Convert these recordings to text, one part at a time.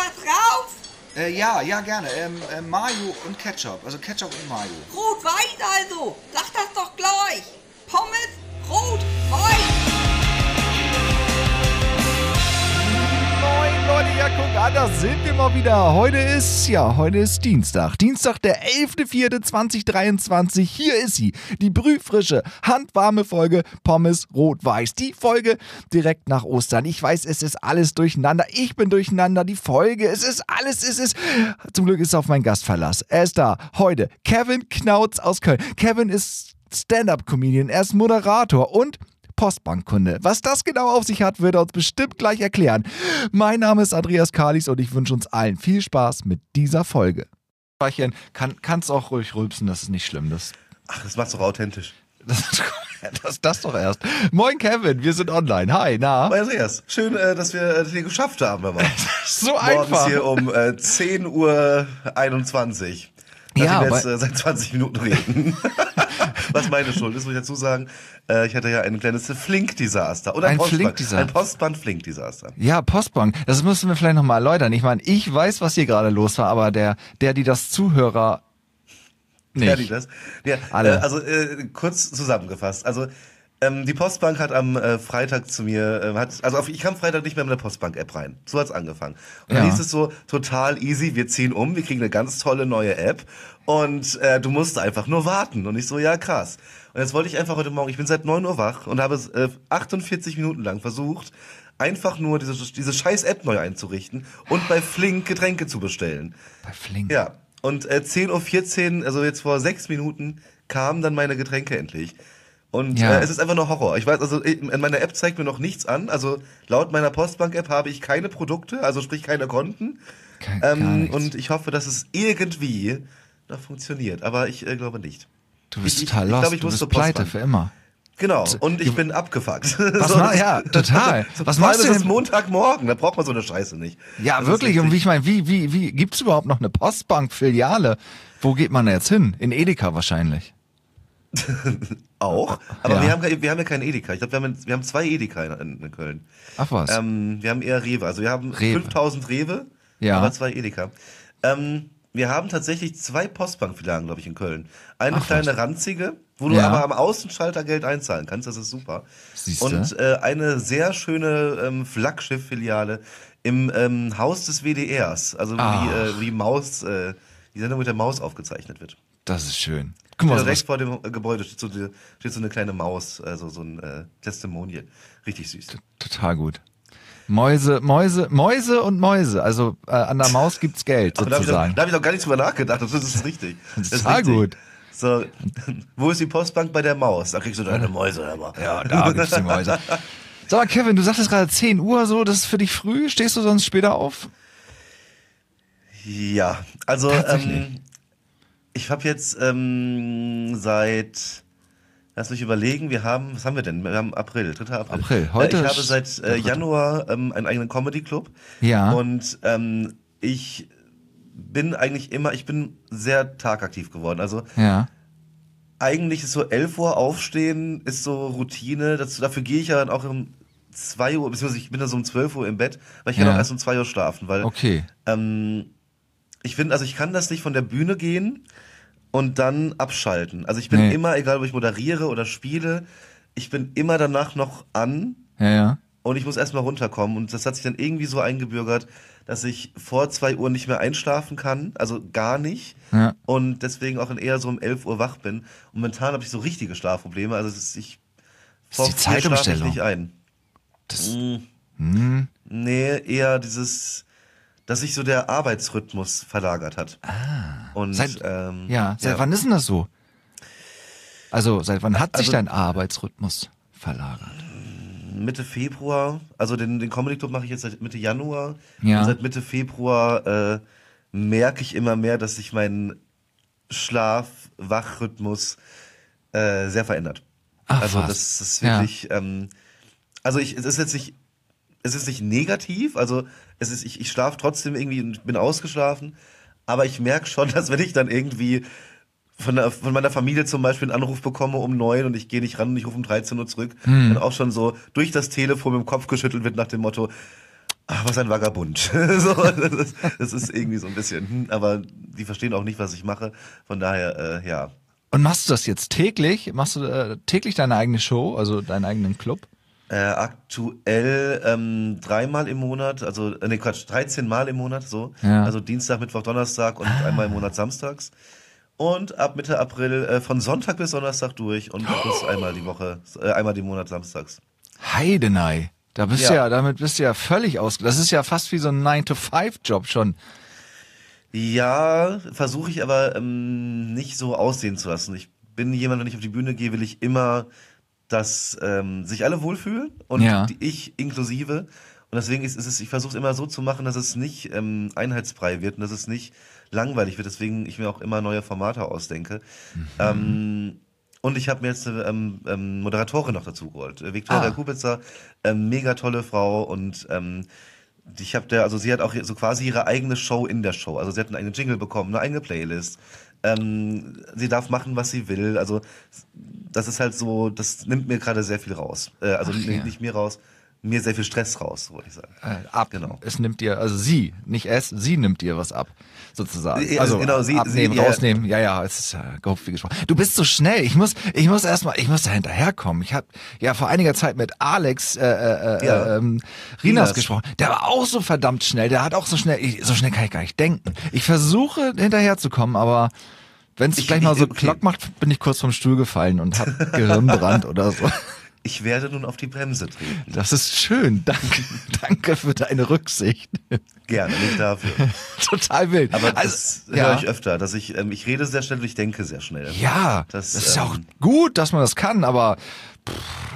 was drauf? Äh, ja, ja, gerne. Ähm, äh, Mayo und Ketchup. Also Ketchup und Mayo. Rot-Weiß also. Sag das doch gleich. Ja guck an, da sind wir mal wieder. Heute ist, ja, heute ist Dienstag. Dienstag, der 11.04.2023. Hier ist sie, die brühfrische, handwarme Folge Pommes Rot-Weiß. Die Folge direkt nach Ostern. Ich weiß, es ist alles durcheinander. Ich bin durcheinander. Die Folge, es ist alles, es ist... Zum Glück ist auf mein Gastverlass. Er ist da. Heute Kevin Knautz aus Köln. Kevin ist Stand-Up-Comedian, er ist Moderator und Postbankkunde. Was das genau auf sich hat, wird er uns bestimmt gleich erklären. Mein Name ist Andreas Kalis und ich wünsche uns allen viel Spaß mit dieser Folge. Kann, kannst auch ruhig rülpsen, das ist nicht schlimm. Das, Ach, das macht's doch authentisch. das, das, das doch erst. Moin Kevin, wir sind online. Hi, na? Moin Andreas, schön, äh, dass wir das hier geschafft haben. Aber. So Morgens einfach. hier um äh, 10 Uhr 21. Ja, wir jetzt äh, seit 20 Minuten reden. Was meine Schuld ist, muss ich dazu sagen. Äh, ich hatte ja ein kleines Flink-Desaster. Oder Ein Flink-Desaster. Ein Postband-Flink-Desaster. Ja, Postbank. Das müssen wir vielleicht nochmal erläutern. Ich meine, ich weiß, was hier gerade los war, aber der, der, die das Zuhörer nicht. Ja, die das. Ja, Alle. Äh, also äh, kurz zusammengefasst. Also ähm, die Postbank hat am äh, Freitag zu mir, äh, hat, also auf, ich kam Freitag nicht mehr mit der Postbank-App rein. So hat's angefangen. Und dann Ja. hieß es so, total easy, wir ziehen um, wir kriegen eine ganz tolle neue App und äh, du musst einfach nur warten. Und ich so, ja krass. Und jetzt wollte ich einfach heute Morgen, ich bin seit 9 Uhr wach und habe äh, 48 Minuten lang versucht, einfach nur diese, diese scheiß App neu einzurichten und bei Flink Getränke zu bestellen. Bei Flink. Ja, und äh, 10.14 Uhr, also jetzt vor sechs Minuten, kamen dann meine Getränke endlich. Und Ja. äh, es ist einfach nur Horror. Ich weiß, also in in meiner App zeigt mir noch nichts an. Also laut meiner Postbank-App habe ich keine Produkte, also sprich keine Konten. Ke- gar Ähm, und ich hoffe, dass es irgendwie noch funktioniert. Aber ich äh, glaube nicht. Du bist ich- ich- total ich lost. glaub, ich du muss bist zur pleite für immer. Genau. Und ich bin abgefuckt. Was ma- ja, total. Was machst du ist denn- Montagmorgen, da braucht man so eine Scheiße nicht. Ja, Das wirklich. Und wie ich meine, wie, wie, wie, gibt's überhaupt noch eine Postbank-Filiale? Wo geht man da jetzt hin? In Edeka wahrscheinlich. Auch, aber Ja. wir, haben, wir haben ja keinen Edeka. Ich glaube, wir haben, wir haben zwei Edeka in, in Köln. Ach was. Ähm, wir haben eher Rewe. Also wir haben Rewe. 5000 Rewe, Ja. aber zwei Edeka. Ähm, wir haben tatsächlich zwei Postbankfilialen, glaube ich, in Köln. Eine Ach, kleine was. ranzige, wo du Ja. aber am Außenschalter Geld einzahlen kannst. Das ist super. Siehste. Und äh, eine sehr schöne ähm, Flaggschiff-Filiale im ähm, Haus des WDRs. Also Ach. wie, äh, wie Maus, äh, die Sendung mit der Maus aufgezeichnet wird. das ist schön. Guck mal, Direkt was, vor dem äh, Gebäude steht so, die- steht so eine kleine Maus, also so ein äh, Testimonial. Richtig süß. total gut. Mäuse, Mäuse, Mäuse und Mäuse. Also äh, an der Maus gibt's Geld Aber da habe ich, sozusagen. doch gar nicht drüber nachgedacht. Das ist richtig. Das ist Total gut. So, wo ist die Postbank bei der Maus? Da kriegst du deine Mäuse, mal. Ja, da gibt's die Mäuse. Sag mal, Kevin, du sagtest gerade 10 Uhr so, das ist für dich früh. Stehst du sonst später auf? Ja, also Tatsächlich. ähm, ich habe jetzt ähm, seit, lass mich überlegen, wir haben, was haben wir denn? Wir haben April, 3. April. April, heute Äh, ich habe seit äh. Januar ähm, einen eigenen Comedy-Club. Ja. Und ähm, ich bin eigentlich immer, ich bin sehr tagaktiv geworden. Also Ja. eigentlich ist so 11 Uhr aufstehen, ist so Routine. Das, dafür gehe ich ja dann auch um 2 Uhr, beziehungsweise ich bin dann so um 12 Uhr im Bett, weil ich kann Ja. auch erst um 2 Uhr schlafen, weil Okay. ähm, ich finde, also ich kann das nicht von der Bühne gehen und dann abschalten. Also ich bin Nee. immer, egal ob ich moderiere oder spiele, ich bin immer danach noch an Ja, ja. und ich muss erstmal runterkommen. Und das hat sich dann irgendwie so eingebürgert, dass ich vor zwei Uhr nicht mehr einschlafen kann, also gar nicht. Ja. Und deswegen auch eher so um 11 Uhr wach bin. Und momentan habe ich so richtige Schlafprobleme. Also ist, ich Das ist die Zeitumstellung. Ich nicht ein. Das, Mm, Nee, eher dieses, dass sich so der Arbeitsrhythmus verlagert hat. Ah. Und Seit- ähm, ja, seit wann ist denn das so? Also, seit wann hat sich Also- dein Arbeitsrhythmus verlagert? Mitte Februar, also den, den Comedy Club mache ich jetzt seit Mitte Januar. Ja. Und seit Mitte Februar äh, merke ich immer mehr, dass sich mein Schlaf-Wach-Rhythmus äh, sehr verändert. Ach, also was? das ist Ja. wirklich, ähm, also ich, es ist jetzt nicht, es ist nicht negativ, also es ist, ich, ich schlafe trotzdem irgendwie und bin ausgeschlafen, aber ich merke schon, dass wenn ich dann irgendwie von, der, von meiner Familie zum Beispiel einen Anruf bekomme um neun und ich gehe nicht ran und ich rufe um 13 Uhr zurück, Hm. dann auch schon so durch das Telefon mit dem Kopf geschüttelt wird nach dem Motto, Aber sein Vagabund. so, das, ist, das ist irgendwie so ein bisschen, hm, aber die verstehen auch nicht, was ich mache. Von daher, äh, ja. Und machst du das jetzt täglich? Machst du äh, täglich deine eigene Show, also deinen eigenen Club? Äh, aktuell ähm, dreimal im Monat, also äh, nee Quatsch, 13 Mal im Monat, so. Ja. Also Dienstag, Mittwoch, Donnerstag und einmal im Monat samstags. Und ab Mitte April äh, von Sonntag bis Donnerstag durch und plus einmal die Woche, äh, einmal die Monat samstags. Heidenei. Da bist du Ja. ja, damit bist du ja völlig aus. Das ist ja fast wie so ein 9-to-5-Job schon. Ja, versuche ich aber ähm, nicht so aussehen zu lassen. Ich bin jemand, wenn ich auf die Bühne gehe, will ich immer, dass ähm, sich alle wohlfühlen und Ja. ich inklusive. Und deswegen ist, ist es, ich versuche es immer so zu machen, dass es nicht ähm, einheitsfrei wird und dass es nicht langweilig wird. Deswegen ich mir auch immer neue Formate ausdenke. Ähm, und ich habe mir jetzt eine ähm, ähm, Moderatorin noch dazu geholt. Äh, Viktoria Ah. Kupitzer, ähm, mega tolle Frau und ähm, ich habe der, also sie hat auch so quasi ihre eigene Show in der Show. Also sie hat einen eigenen Jingle bekommen, eine eigene Playlist. Ähm, sie darf machen, was sie will. Also das ist halt so, das nimmt mir gerade sehr viel raus. Äh, also Ach, nicht, ja. nicht mir raus, mir sehr viel Stress raus, wollte ich sagen. Äh, ab. Genau. Es nimmt dir, also sie, nicht es, sie nimmt dir was ab, sozusagen. Ja, Also genau, sie- abnehmen, sie- ja. rausnehmen. Ja, ja, es ist ja gehofft wie gesprochen. Du bist so schnell. Ich muss, ich muss erstmal, ich muss da hinterherkommen. Ich habe ja vor einiger Zeit mit Alex äh, äh, Ja. äh, ähm, Rinas gesprochen. Der war auch so verdammt schnell. Der hat auch so schnell, ich, so schnell kann ich gar nicht denken. Ich versuche hinterherzukommen, aber wenn es Ich- gleich mal so okay. Klock macht, bin ich kurz vom Stuhl gefallen und habe Gehirnbrand oder so. Ich werde nun auf die Bremse treten. Das ist schön. Danke, danke für deine Rücksicht. Gerne, nicht dafür. Total wild. Aber also, das ja. höre ich öfter, dass ich, ähm, ich rede sehr schnell und ich denke sehr schnell. Ja, Das, das, ist ja auch ähm, gut, dass man das kann, aber pff,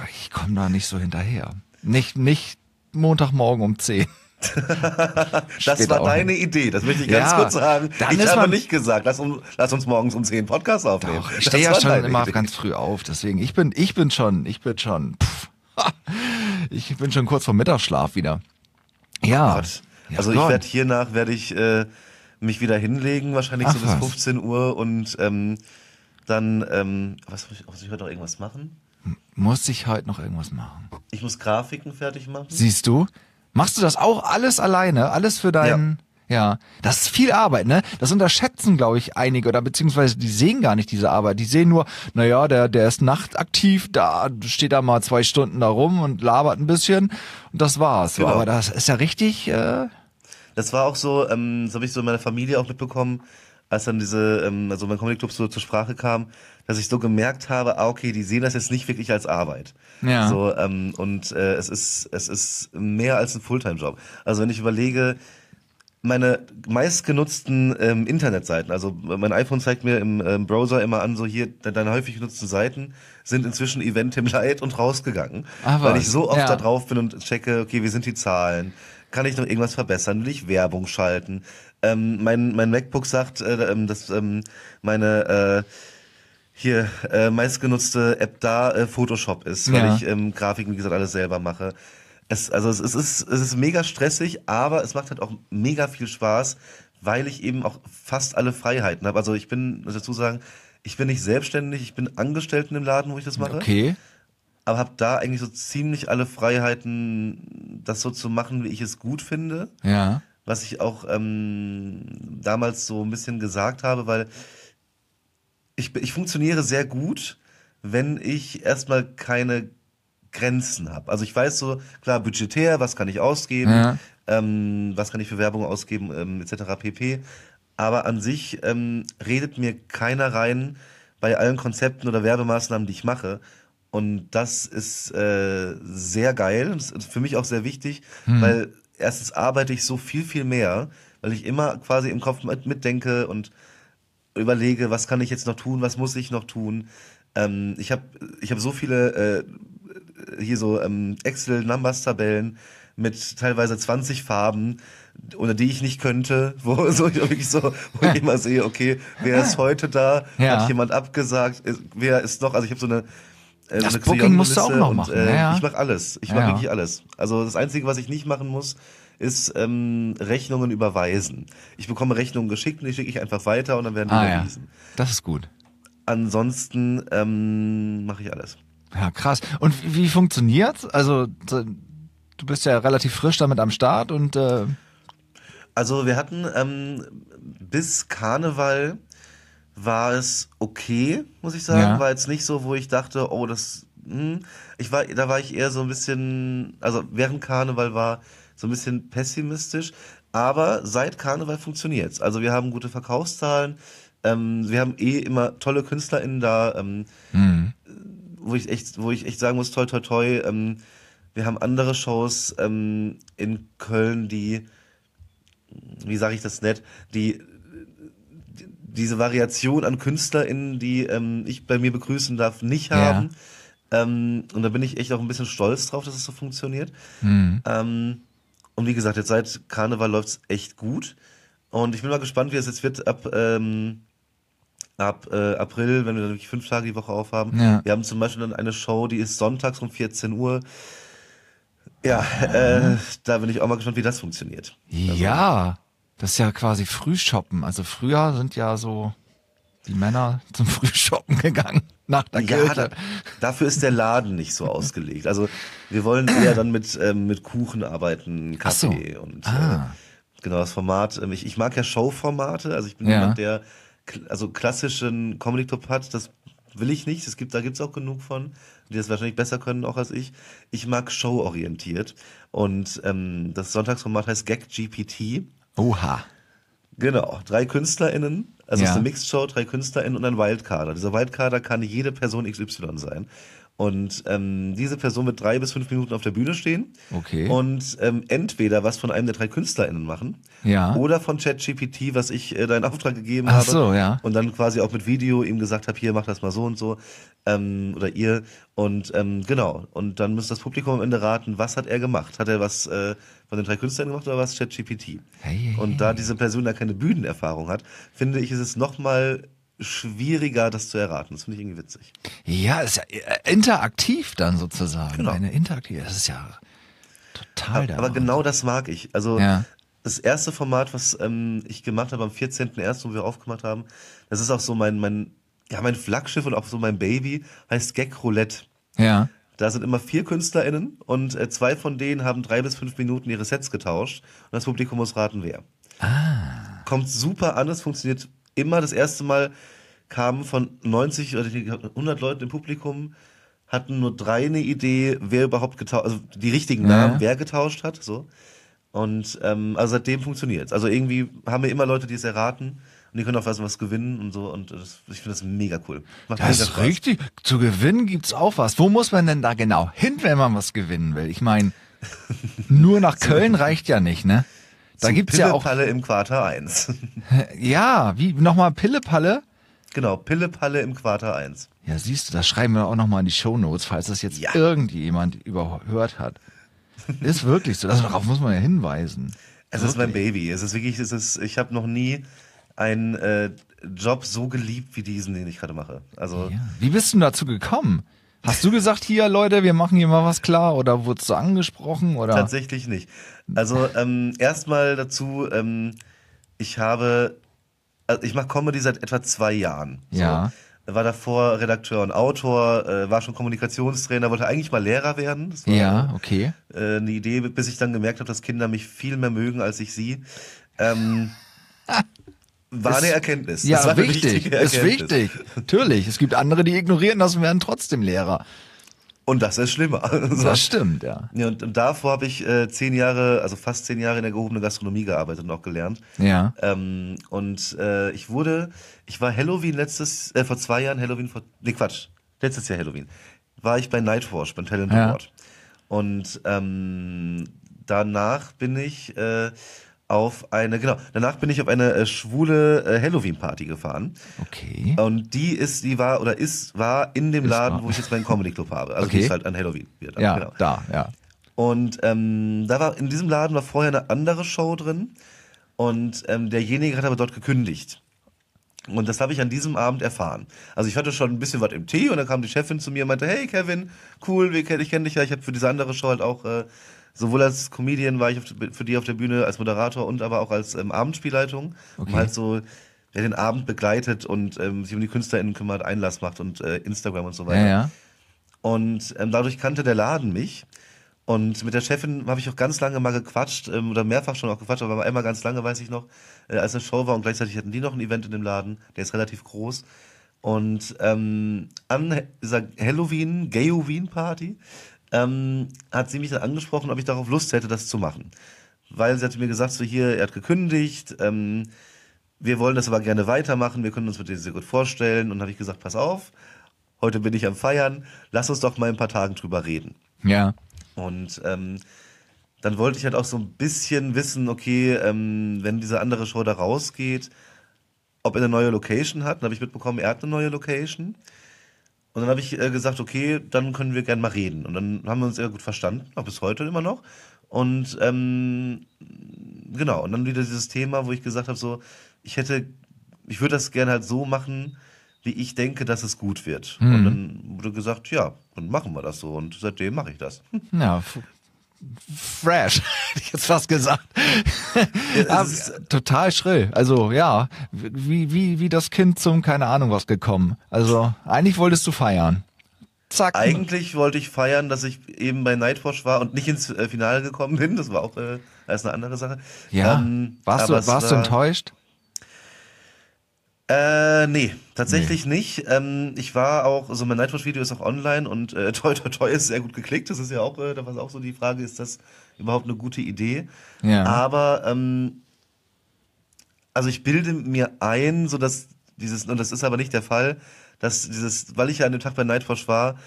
ich komme da nicht so hinterher. Nicht, nicht Montagmorgen um 10. Das Später war deine Idee, das möchte ich ganz Ja, kurz sagen. ich habe nicht gesagt, lass, uns- lass uns morgens um 10 Podcast aufnehmen. Doch, ich stehe ja schon immer Idee. ganz früh auf, deswegen ich bin, ich bin schon, ich bin schon, pff, ich bin schon kurz vor Mittagsschlaf wieder. Ja. Ja, also ich Gott. werde hiernach werde ich äh, mich wieder hinlegen, wahrscheinlich Ach, so bis was. 15 Uhr und ähm, dann, ähm, was muss ich, muss ich heute noch irgendwas machen? Muss ich heute noch irgendwas machen? Ich muss Grafiken fertig machen. Siehst du? Machst du das auch alles alleine? Alles für deinen. Ja. Das ist viel Arbeit, ne? Das unterschätzen, glaube ich, einige oder beziehungsweise die sehen gar nicht diese Arbeit. Die sehen nur, naja, der, der ist nachtaktiv, da steht da mal zwei Stunden da rum und labert ein bisschen und das war's. Genau. aber das ist ja richtig, äh, Das war auch so, ähm, das habe ich so in meiner Familie auch mitbekommen, als dann diese, ähm, also mein Comedy Club so zur Sprache kam, dass ich so gemerkt habe, ah, okay, die sehen das jetzt nicht wirklich als Arbeit. Ja. So, ähm, und äh, es ist, es ist mehr als ein Fulltime-Job. Also wenn ich überlege, meine meistgenutzten ähm, Internetseiten, also mein iPhone zeigt mir im ähm, Browser immer an, so hier, de- deine häufig genutzten Seiten sind inzwischen Event im Light und rausgegangen. Ah, weil ich so oft Ja. da drauf bin und checke, okay, wie sind die Zahlen? Kann ich noch irgendwas verbessern? Will ich Werbung schalten? Ähm, mein, mein MacBook sagt, äh, ähm, dass ähm, meine äh, hier äh, meistgenutzte App da äh, Photoshop ist, weil Ja. ich ähm, Grafiken, wie gesagt, alles selber mache. Es, also es, es, ist, es ist mega stressig, aber es macht halt auch mega viel Spaß, weil ich eben auch fast alle Freiheiten habe. Also ich bin, muss dazu sagen, ich bin nicht selbstständig, ich bin Angestellt in dem Laden, wo ich das mache okay. aber habe da eigentlich so ziemlich alle Freiheiten, das so zu machen, wie ich es gut finde. Ja. Was ich auch ähm, damals so ein bisschen gesagt habe, weil ich, ich funktioniere sehr gut, wenn ich erstmal keine Grenzen habe. Also ich weiß so, klar, budgetär, was kann ich ausgeben, Ja. ähm, was kann ich für Werbung ausgeben, ähm, etc. pp. Aber an sich ähm, redet mir keiner rein bei allen Konzepten oder Werbemaßnahmen, die ich mache. Und das ist äh, sehr geil. Das ist für mich auch sehr wichtig, weil erstens arbeite ich so viel, viel mehr, weil ich immer quasi im Kopf mit, mitdenke und überlege, was kann ich jetzt noch tun, was muss ich noch tun. Ähm, ich habe ich hab so viele äh, hier so ähm, Excel-Numbers-Tabellen mit teilweise 20 Farben, ohne die ich nicht könnte, wo so ich wirklich so, wo ich immer sehe, okay, wer ist heute da? Ja. Hat jemand abgesagt? Wer ist noch? Also ich habe so eine äh, so Das Booking musst du auch noch und, machen, Äh, ja, ja. Ich mache alles. Ich mache wirklich alles. Also das Einzige, was ich nicht machen muss, ist ähm, Rechnungen überweisen. Ich bekomme Rechnungen geschickt und die schicke ich einfach weiter und dann werden die Ah ja. überwiesen. Das ist gut. Ansonsten ähm, mache ich alles. Ja, krass. Und wie, wie funktioniert's? Also so, du bist ja relativ frisch damit am Start und äh, Also wir hatten ähm, bis Karneval war es okay, muss ich sagen. Ja. War jetzt nicht so, wo ich dachte, oh, das. Hm. Ich war, da war ich eher so ein bisschen, also während Karneval war so ein bisschen pessimistisch. Aber seit Karneval funktioniert's. Also wir haben gute Verkaufszahlen. Ähm, wir haben eh immer tolle KünstlerInnen da, ähm, wo ich echt, wo ich echt sagen muss, toi toi toi. Ähm, wir haben andere Shows ähm, in Köln, die wie sage ich das nett, die die- diese Variation an KünstlerInnen, die ähm, ich bei mir begrüßen darf, nicht Ja. haben. Ähm, und da bin ich echt auch ein bisschen stolz drauf, dass es so funktioniert. Ähm, und wie gesagt, jetzt seit Karneval läuft's echt gut. Und ich bin mal gespannt, wie es jetzt wird ab, ähm, ab äh, April, wenn wir dann wirklich fünf Tage die Woche aufhaben. Ja. Wir haben zum Beispiel dann eine Show, die ist sonntags um 14 Uhr. Ja, äh, da bin ich auch mal gespannt, wie das funktioniert. ja, das ist ja quasi Frühshoppen. Also früher sind ja so die Männer zum Frühshoppen gegangen nach der Ja, Kirche. da, dafür ist der Laden nicht so ausgelegt. Also wir wollen eher dann mit, ähm, mit Kuchen arbeiten, Ach so. Kaffee und Ah. äh, genau das Format. Ähm, ich, ich mag ja Showformate, also ich bin Ja. jemand, der also klassischen Comedy Club hat, das will ich nicht. Es gibt, da gibt's auch genug von, die das wahrscheinlich besser können auch als ich. Ich mag showorientiert und ähm, das Sonntagsformat heißt Gag GPT. Oha. Genau, drei KünstlerInnen, also Ja. es ist eine Mixed-Show, drei KünstlerInnen und ein Wildcarder. Dieser Wildcarder kann jede Person XY sein. Und ähm, diese Person wird drei bis fünf Minuten auf der Bühne stehen Okay. und ähm, entweder was von einem der drei KünstlerInnen machen Ja. oder von ChatGPT, was ich äh, da in Auftrag gegeben Ach habe. so, ja. Und dann quasi auch mit Video ihm gesagt habe, hier mach das mal so und so ähm, oder ihr und ähm, genau und dann muss das Publikum am Ende raten, was hat er gemacht? Hat er was äh, von den drei Künstlern gemacht oder was ChatGPT? Hey, und da diese Person da keine Bühnenerfahrung hat, finde ich, ist es noch mal schwieriger, das zu erraten. Das finde ich irgendwie witzig. Ja, ist ja äh, interaktiv dann sozusagen. Genau. Eine interaktive, das ist ja total der Aber genau das mag ich. Also Ja. das erste Format, was ähm, ich gemacht habe am 14.01., wo wir aufgemacht haben, das ist auch so mein, mein, ja, mein Flaggschiff und auch so mein Baby, heißt Gag Roulette. Ja. Da sind immer vier KünstlerInnen und äh, zwei von denen haben drei bis fünf Minuten ihre Sets getauscht und das Publikum muss raten, wer. Ah. Kommt super an, es funktioniert immer. Das erste Mal kamen von 90 oder 100 Leuten im Publikum, hatten nur drei eine Idee, wer überhaupt getauscht, also die richtigen Ja. Namen, wer getauscht hat, so. Und ähm, also seitdem funktioniert Also irgendwie haben wir immer Leute, die es erraten und die können auch was, was gewinnen und so. Und das, ich finde das mega cool. Macht Das ist Spaß. richtig. Zu gewinnen gibt's auch was. Wo muss man denn da genau hin, wenn man was gewinnen will? Ich meine, nur nach Köln reicht ja nicht, ne? Da Zu gibt's ja auch, Pille-Palle im Quarter 1. ja, wie, nochmal Pillepalle? genau, Pille-Palle im Quarter 1. Ja, siehst du, das schreiben wir auch nochmal in die Shownotes, falls das jetzt Ja. irgendjemand überhört hat. Ist wirklich so. Das, darauf muss man ja hinweisen. Es ist mein Wirklich. Baby. Es ist wirklich, es ist, ich habe noch nie einen äh, Job so geliebt wie diesen, den ich gerade mache. Also Ja. Wie bist du dazu gekommen? Hast du gesagt, hier Leute, wir machen hier mal was klar oder wurdest du angesprochen oder? tatsächlich nicht. Also ähm, erstmal dazu, ähm, ich habe, also ich mache Comedy seit etwa zwei Jahren. So. Ja. War davor Redakteur und Autor, äh, war schon Kommunikationstrainer, wollte eigentlich mal Lehrer werden. Das war Ja, okay. äh, eine Idee, bis ich dann gemerkt habe, dass Kinder mich viel mehr mögen als ich sie. Ähm, war eine Erkenntnis. Ja, das war wichtig. Ist wichtig. Natürlich. Es gibt andere, die ignorieren das und werden trotzdem Lehrer. Und das ist schlimmer. Das stimmt, ja. Ja, und, und davor habe ich äh, zehn Jahre, also fast zehn Jahre in der gehobenen Gastronomie gearbeitet und auch gelernt. Ja. Ähm, und äh, ich wurde, ich war Halloween letztes, äh, vor zwei Jahren, Halloween vor, nee Quatsch, letztes Jahr Halloween, war ich bei Nightwash, beim Talent Ja. Award. Und ähm, danach bin ich äh, auf eine, genau, danach bin ich auf eine äh, schwule äh, Halloween-Party gefahren. Okay. Und die ist, die war oder ist, war in dem Ist Laden, war. wo ich jetzt meinen Comedy Club habe. Also Okay. die ist halt an Halloween. Wieder, Ja, genau. da, ja. Und ähm, da war in diesem Laden war vorher eine andere Show drin und ähm, derjenige hat aber dort gekündigt. Und das habe ich an diesem Abend erfahren. Also ich hatte schon ein bisschen was im Tee und dann kam die Chefin zu mir und meinte, hey Kevin, cool, ich kenne dich ja, ich habe für diese andere Show halt auch, äh, sowohl als Comedian war ich auf, für die auf der Bühne, als Moderator und aber auch als ähm, Abendspielleitung, Okay. um halt so wer den Abend begleitet und ähm, sich um die KünstlerInnen kümmert, Einlass macht und äh, Instagram und so weiter. Ja, ja. Und ähm, dadurch kannte der Laden mich. Und mit der Chefin habe ich auch ganz lange mal gequatscht, ähm, oder mehrfach schon auch gequatscht, aber einmal ganz lange, weiß ich noch, äh, als eine Show war und gleichzeitig hatten die noch ein Event in dem Laden, der ist relativ groß. Und ähm, an dieser Halloween, Gayoween-Party ähm, hat sie mich dann angesprochen, ob ich darauf Lust hätte, das zu machen. Weil sie hatte mir gesagt, so hier, er hat gekündigt, ähm, wir wollen das aber gerne weitermachen, wir können uns mit dir sehr gut vorstellen. Und habe ich gesagt, pass auf, heute bin ich am Feiern, lass uns doch mal in ein paar Tagen drüber reden. Ja. Und ähm, dann wollte ich halt auch so ein bisschen wissen, okay, ähm, wenn diese andere Show da rausgeht, ob er eine neue Location hat. Dann habe ich mitbekommen, er hat eine neue Location. Und dann habe ich äh, gesagt, okay, dann können wir gerne mal reden. Und dann haben wir uns sehr gut verstanden, auch bis heute immer noch. Und ähm, genau, und dann wieder dieses Thema, wo ich gesagt habe, so, ich hätte, ich würde das gerne halt so machen, wie ich denke, dass es gut wird. Und dann wurde gesagt, ja, dann machen wir das so. Und seitdem mache ich das. Ja, fresh, hätte ich jetzt fast gesagt. es Aber ist- total schrill. Also ja, wie, wie, wie das Kind zum keine Ahnung was gekommen. Also eigentlich wolltest du feiern. Zack. Eigentlich wollte ich feiern, dass ich eben bei Nightwatch war und nicht ins äh, Finale gekommen bin. Das war auch äh, erst eine andere Sache. ja. Ähm, warst du, warst du war- enttäuscht? Äh, nee, tatsächlich nicht. Ähm, ich war auch, also mein Nightwatch-Video ist auch online und äh, toi toi toi ist sehr gut geklickt. Das ist ja auch, äh, da war auch so die Frage, ist das überhaupt eine gute Idee? Ja. Aber, ähm, also ich bilde mir ein, so dass dieses, und das ist aber nicht der Fall, dass dieses, weil ich ja an dem Tag bei Nightwatch war,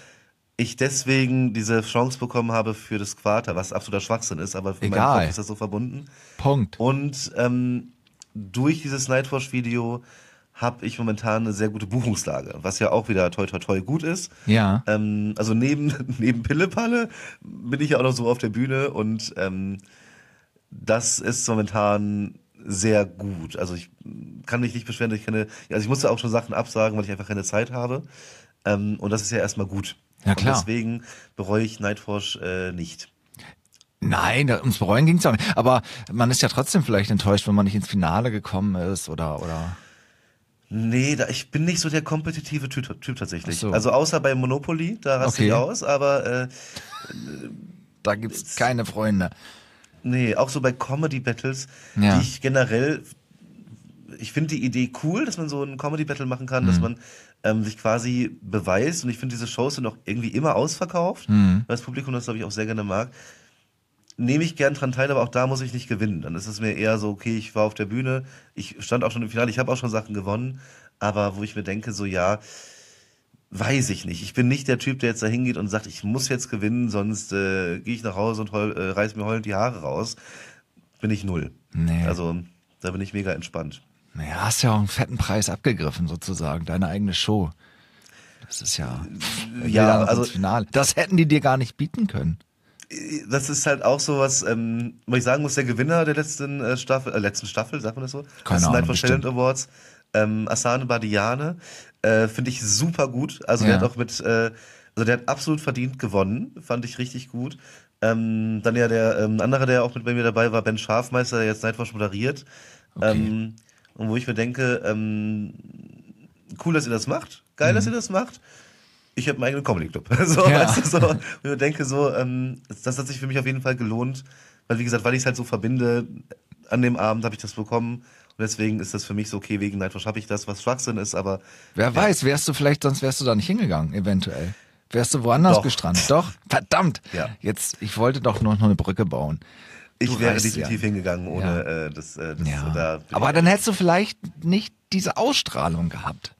ich deswegen diese Chance bekommen habe für das Quarter, was absoluter Schwachsinn ist, aber für meinen Egal. Kopf ist das so verbunden. Punkt. Und ähm, durch dieses Nightwatch-Video habe ich momentan eine sehr gute Buchungslage, was ja auch wieder toi toi toi gut ist. Ja. Ähm, also neben, neben Pillepalle bin ich ja auch noch so auf der Bühne und ähm, das ist momentan sehr gut. Also ich kann mich nicht beschweren, dass ich keine, also ich musste auch schon Sachen absagen, weil ich einfach keine Zeit habe. Ähm, und das ist ja erstmal gut. Ja, klar. Und deswegen bereue ich Nightwatch äh, nicht. Nein, da- ums Bereuen ging's auch nicht. Aber man ist ja trotzdem vielleicht enttäuscht, wenn man nicht ins Finale gekommen ist oder oder. Nee, da, ich bin nicht so der kompetitive Typ, typ tatsächlich. So. Also außer bei Monopoly, da raste Okay. ich aus, aber äh, Da gibt's keine Freunde. nee, auch so bei Comedy Battles, Ja. die ich generell, ich finde die Idee cool, dass man so ein Comedy Battle machen kann, Mhm. dass man ähm, sich quasi beweist und ich finde diese Shows sind auch irgendwie immer ausverkauft, Mhm. weil das Publikum das glaube ich auch sehr gerne mag. Nehme ich gern dran teil, aber auch da muss ich nicht gewinnen. Dann ist es mir eher so, okay, ich war auf der Bühne, ich stand auch schon im Finale, ich habe auch schon Sachen gewonnen, aber wo ich mir denke, so ja, Weiß ich nicht. Ich bin nicht der Typ, der jetzt da hingeht und sagt, ich muss jetzt gewinnen, sonst äh, gehe ich nach Hause und heul, äh, reiß mir heulend die Haare raus. Bin ich null. Nee. Also da bin ich mega entspannt. Naja, hast ja auch einen fetten Preis abgegriffen, sozusagen, deine eigene Show. Das ist ja, will ja, also- ins Finale. Das hätten die dir gar nicht bieten können. Das ist halt auch sowas, ähm, wo ich sagen muss, der Gewinner der letzten äh, Staffel, äh, letzten Staffel, sagt man das so? Keine Ahnung, Night for bestimmt. Talent Awards, ähm, Asane Badiane, äh, finde ich super gut. Also Ja. der hat auch mit, äh, also der hat absolut verdient gewonnen, fand ich richtig gut. Ähm, dann ja der ähm, andere, der auch mit bei mir dabei war, Ben Schafmeister, der jetzt Nightwatch moderiert. Okay. Ähm, und wo ich mir denke, ähm, cool, dass ihr das macht, geil, dass ihr das macht. Ich habe meinen eigenen Comedy-Club. So. Ja. weißt du, so. Und ich denke so, ähm, das hat sich für mich auf jeden Fall gelohnt, weil wie gesagt, weil ich es halt so verbinde, an dem Abend habe ich das bekommen und deswegen ist das für mich so, okay, wegen Nightwatch habe ich das, was Schwachsinn ist, aber Wer weiß, wärst du vielleicht, sonst wärst du da nicht hingegangen, eventuell. Wärst du woanders Doch. gestrandet. Doch, verdammt. Ja. Jetzt, ich wollte doch noch eine Brücke bauen. ich Du wäre definitiv ja. hingegangen ohne Ja. äh, das, äh, das Ja. da Aber dann hättest du vielleicht nicht diese Ausstrahlung gehabt.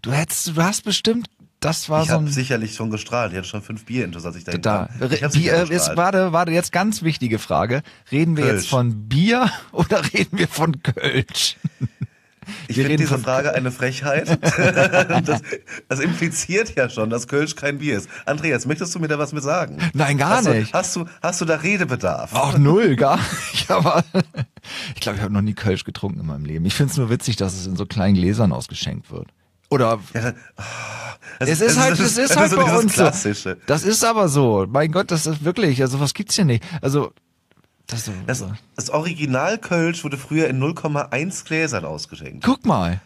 Du hättest, du hast bestimmt, das war ich so habe ein. sicherlich schon gestrahlt. Ich hatte schon fünf Bier intus, als ich Da. ist, gestrahlt. warte, warte, jetzt ganz wichtige Frage. Reden wir Kölsch. jetzt von Bier oder reden wir von Kölsch? Ich finde diese Frage eine Frechheit. das, das impliziert ja schon, dass Kölsch kein Bier ist. Andreas, möchtest du mir da was mit sagen? Nein, gar hast nicht. Du, hast, du, hast du da Redebedarf? Ach, null, gar nicht. Aber ich glaube, ich habe noch nie Kölsch getrunken in meinem Leben. Ich finde es nur witzig, dass es in so kleinen Gläsern ausgeschenkt wird. Oder Ja, das- es ist halt, es ist das halt bei uns Klassische. so. Das ist aber so. Mein Gott, das ist wirklich, also was gibt's hier nicht? Also, das, Das, das Original Kölsch wurde früher in 0,1 Gläsern ausgeschenkt. guck mal.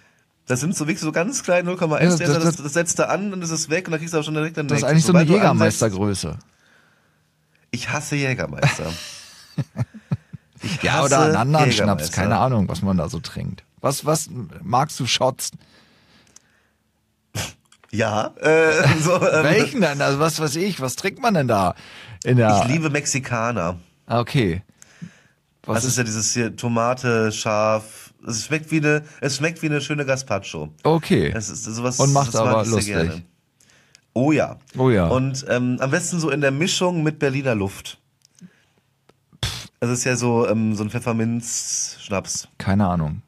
Das sind so wirklich so ganz kleine 0,1 Ja, Gläser, das- das, setzt du an und ist es weg und dann kriegst du auch schon direkt dann Das ist eigentlich so eine Jägermeistergröße. Ich hasse Jägermeister. Ich Ja, hasse oder einen anderen Schnaps, keine Ahnung, was man da so trinkt. Was, was magst du Shots? Ja, äh, so, ähm, Welchen denn? Also was weiß ich, was trinkt man denn da? In der, ich liebe Mexikaner. Ah, okay. Was Das ist ja dieses hier Tomate, scharf. Es schmeckt wie eine, es schmeckt wie eine schöne Gazpacho. Okay. Es ist sowas, Und macht das mag aber ich sehr lustig. gerne. Oh ja. Oh ja. Und ähm, am besten so in der Mischung mit Berliner Luft. Das ist ja so, ähm, so ein Pfefferminz-Schnaps. Keine Ahnung.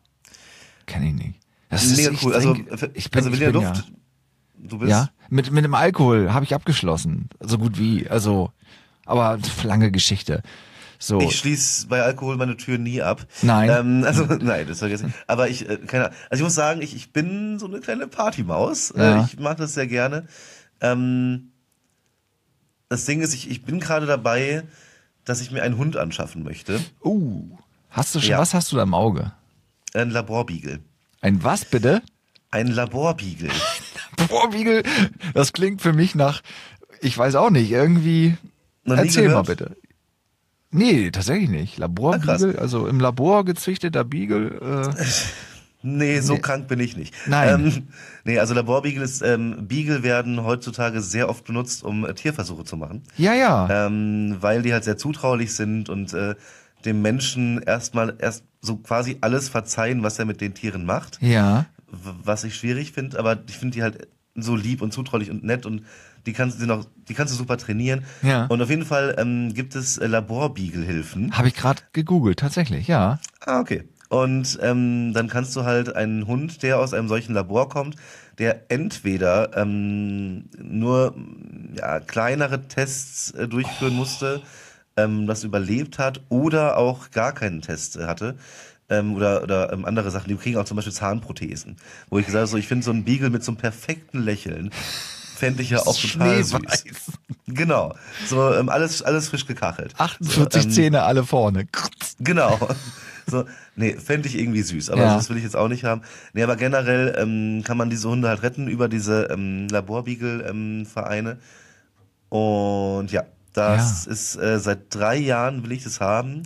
Kenn ich nicht. Das ist, Mega ich cool. Also, trink- ich bin, also ich Berliner Luft, du bist. Ja, mit, mit dem Alkohol habe ich abgeschlossen. So gut wie. Also, aber lange Geschichte. So. Ich schließe bei Alkohol meine Tür nie ab. Nein. Ähm, also, nein, das vergesse ich. Aber ich, äh, keine Ahnung. Also ich muss sagen, ich, ich bin so eine kleine Partymaus. Ja. Äh, ich mag das sehr gerne. Ähm, das Ding ist, ich, ich bin gerade dabei, dass ich mir einen Hund anschaffen möchte. uh, hast du schon, Ja. was hast du da im Auge? Ein Laborbeagle. Ein was bitte? Ein Laborbeagle. Bohrwiegel, das klingt für mich nach, ich weiß auch nicht, irgendwie. Nie Erzähl mal bitte. Nee, tatsächlich nicht. Ah, Laborbeagle, also im Labor gezüchteter Beagle. Äh, Nee, so Nee. krank bin ich nicht. Nein. Ähm, nee, also Laborbeagle ist, ähm, Beagle werden heutzutage sehr oft benutzt, um äh, Tierversuche zu machen. ja, ja. ähm, weil die halt sehr zutraulich sind und äh, dem Menschen erstmal erst so quasi alles verzeihen, was er mit den Tieren macht, ja. Was ich schwierig finde, aber ich finde die halt so lieb und zutraulich und nett und die kannst du noch, die kannst du super trainieren. Ja. Und auf jeden Fall ähm, gibt es äh, Laborbeagle-Hilfen. Habe ich gerade gegoogelt, tatsächlich, ja. Ah, okay. Und ähm, dann kannst du halt einen Hund, der aus einem solchen Labor kommt, der entweder ähm, nur ja, kleinere Tests äh, durchführen musste, ähm, das überlebt hat, oder auch gar keinen Test hatte. Ähm, oder oder ähm, andere Sachen, die kriegen auch zum Beispiel Zahnprothesen. Wo ich gesagt habe, so, ich finde so einen Beagle mit so einem perfekten Lächeln, fände ich ja auch total süß. Genau. So ähm, alles, alles frisch gekachelt. 48 so, ähm, Zähne alle vorne. Genau. So, nee, fände ich irgendwie süß, aber Ja. das will ich jetzt auch nicht haben. Nee, aber generell ähm, kann man diese Hunde halt retten über diese ähm, Laborbeagle-Vereine. Und ja, das ist äh, seit drei Jahren will ich das haben.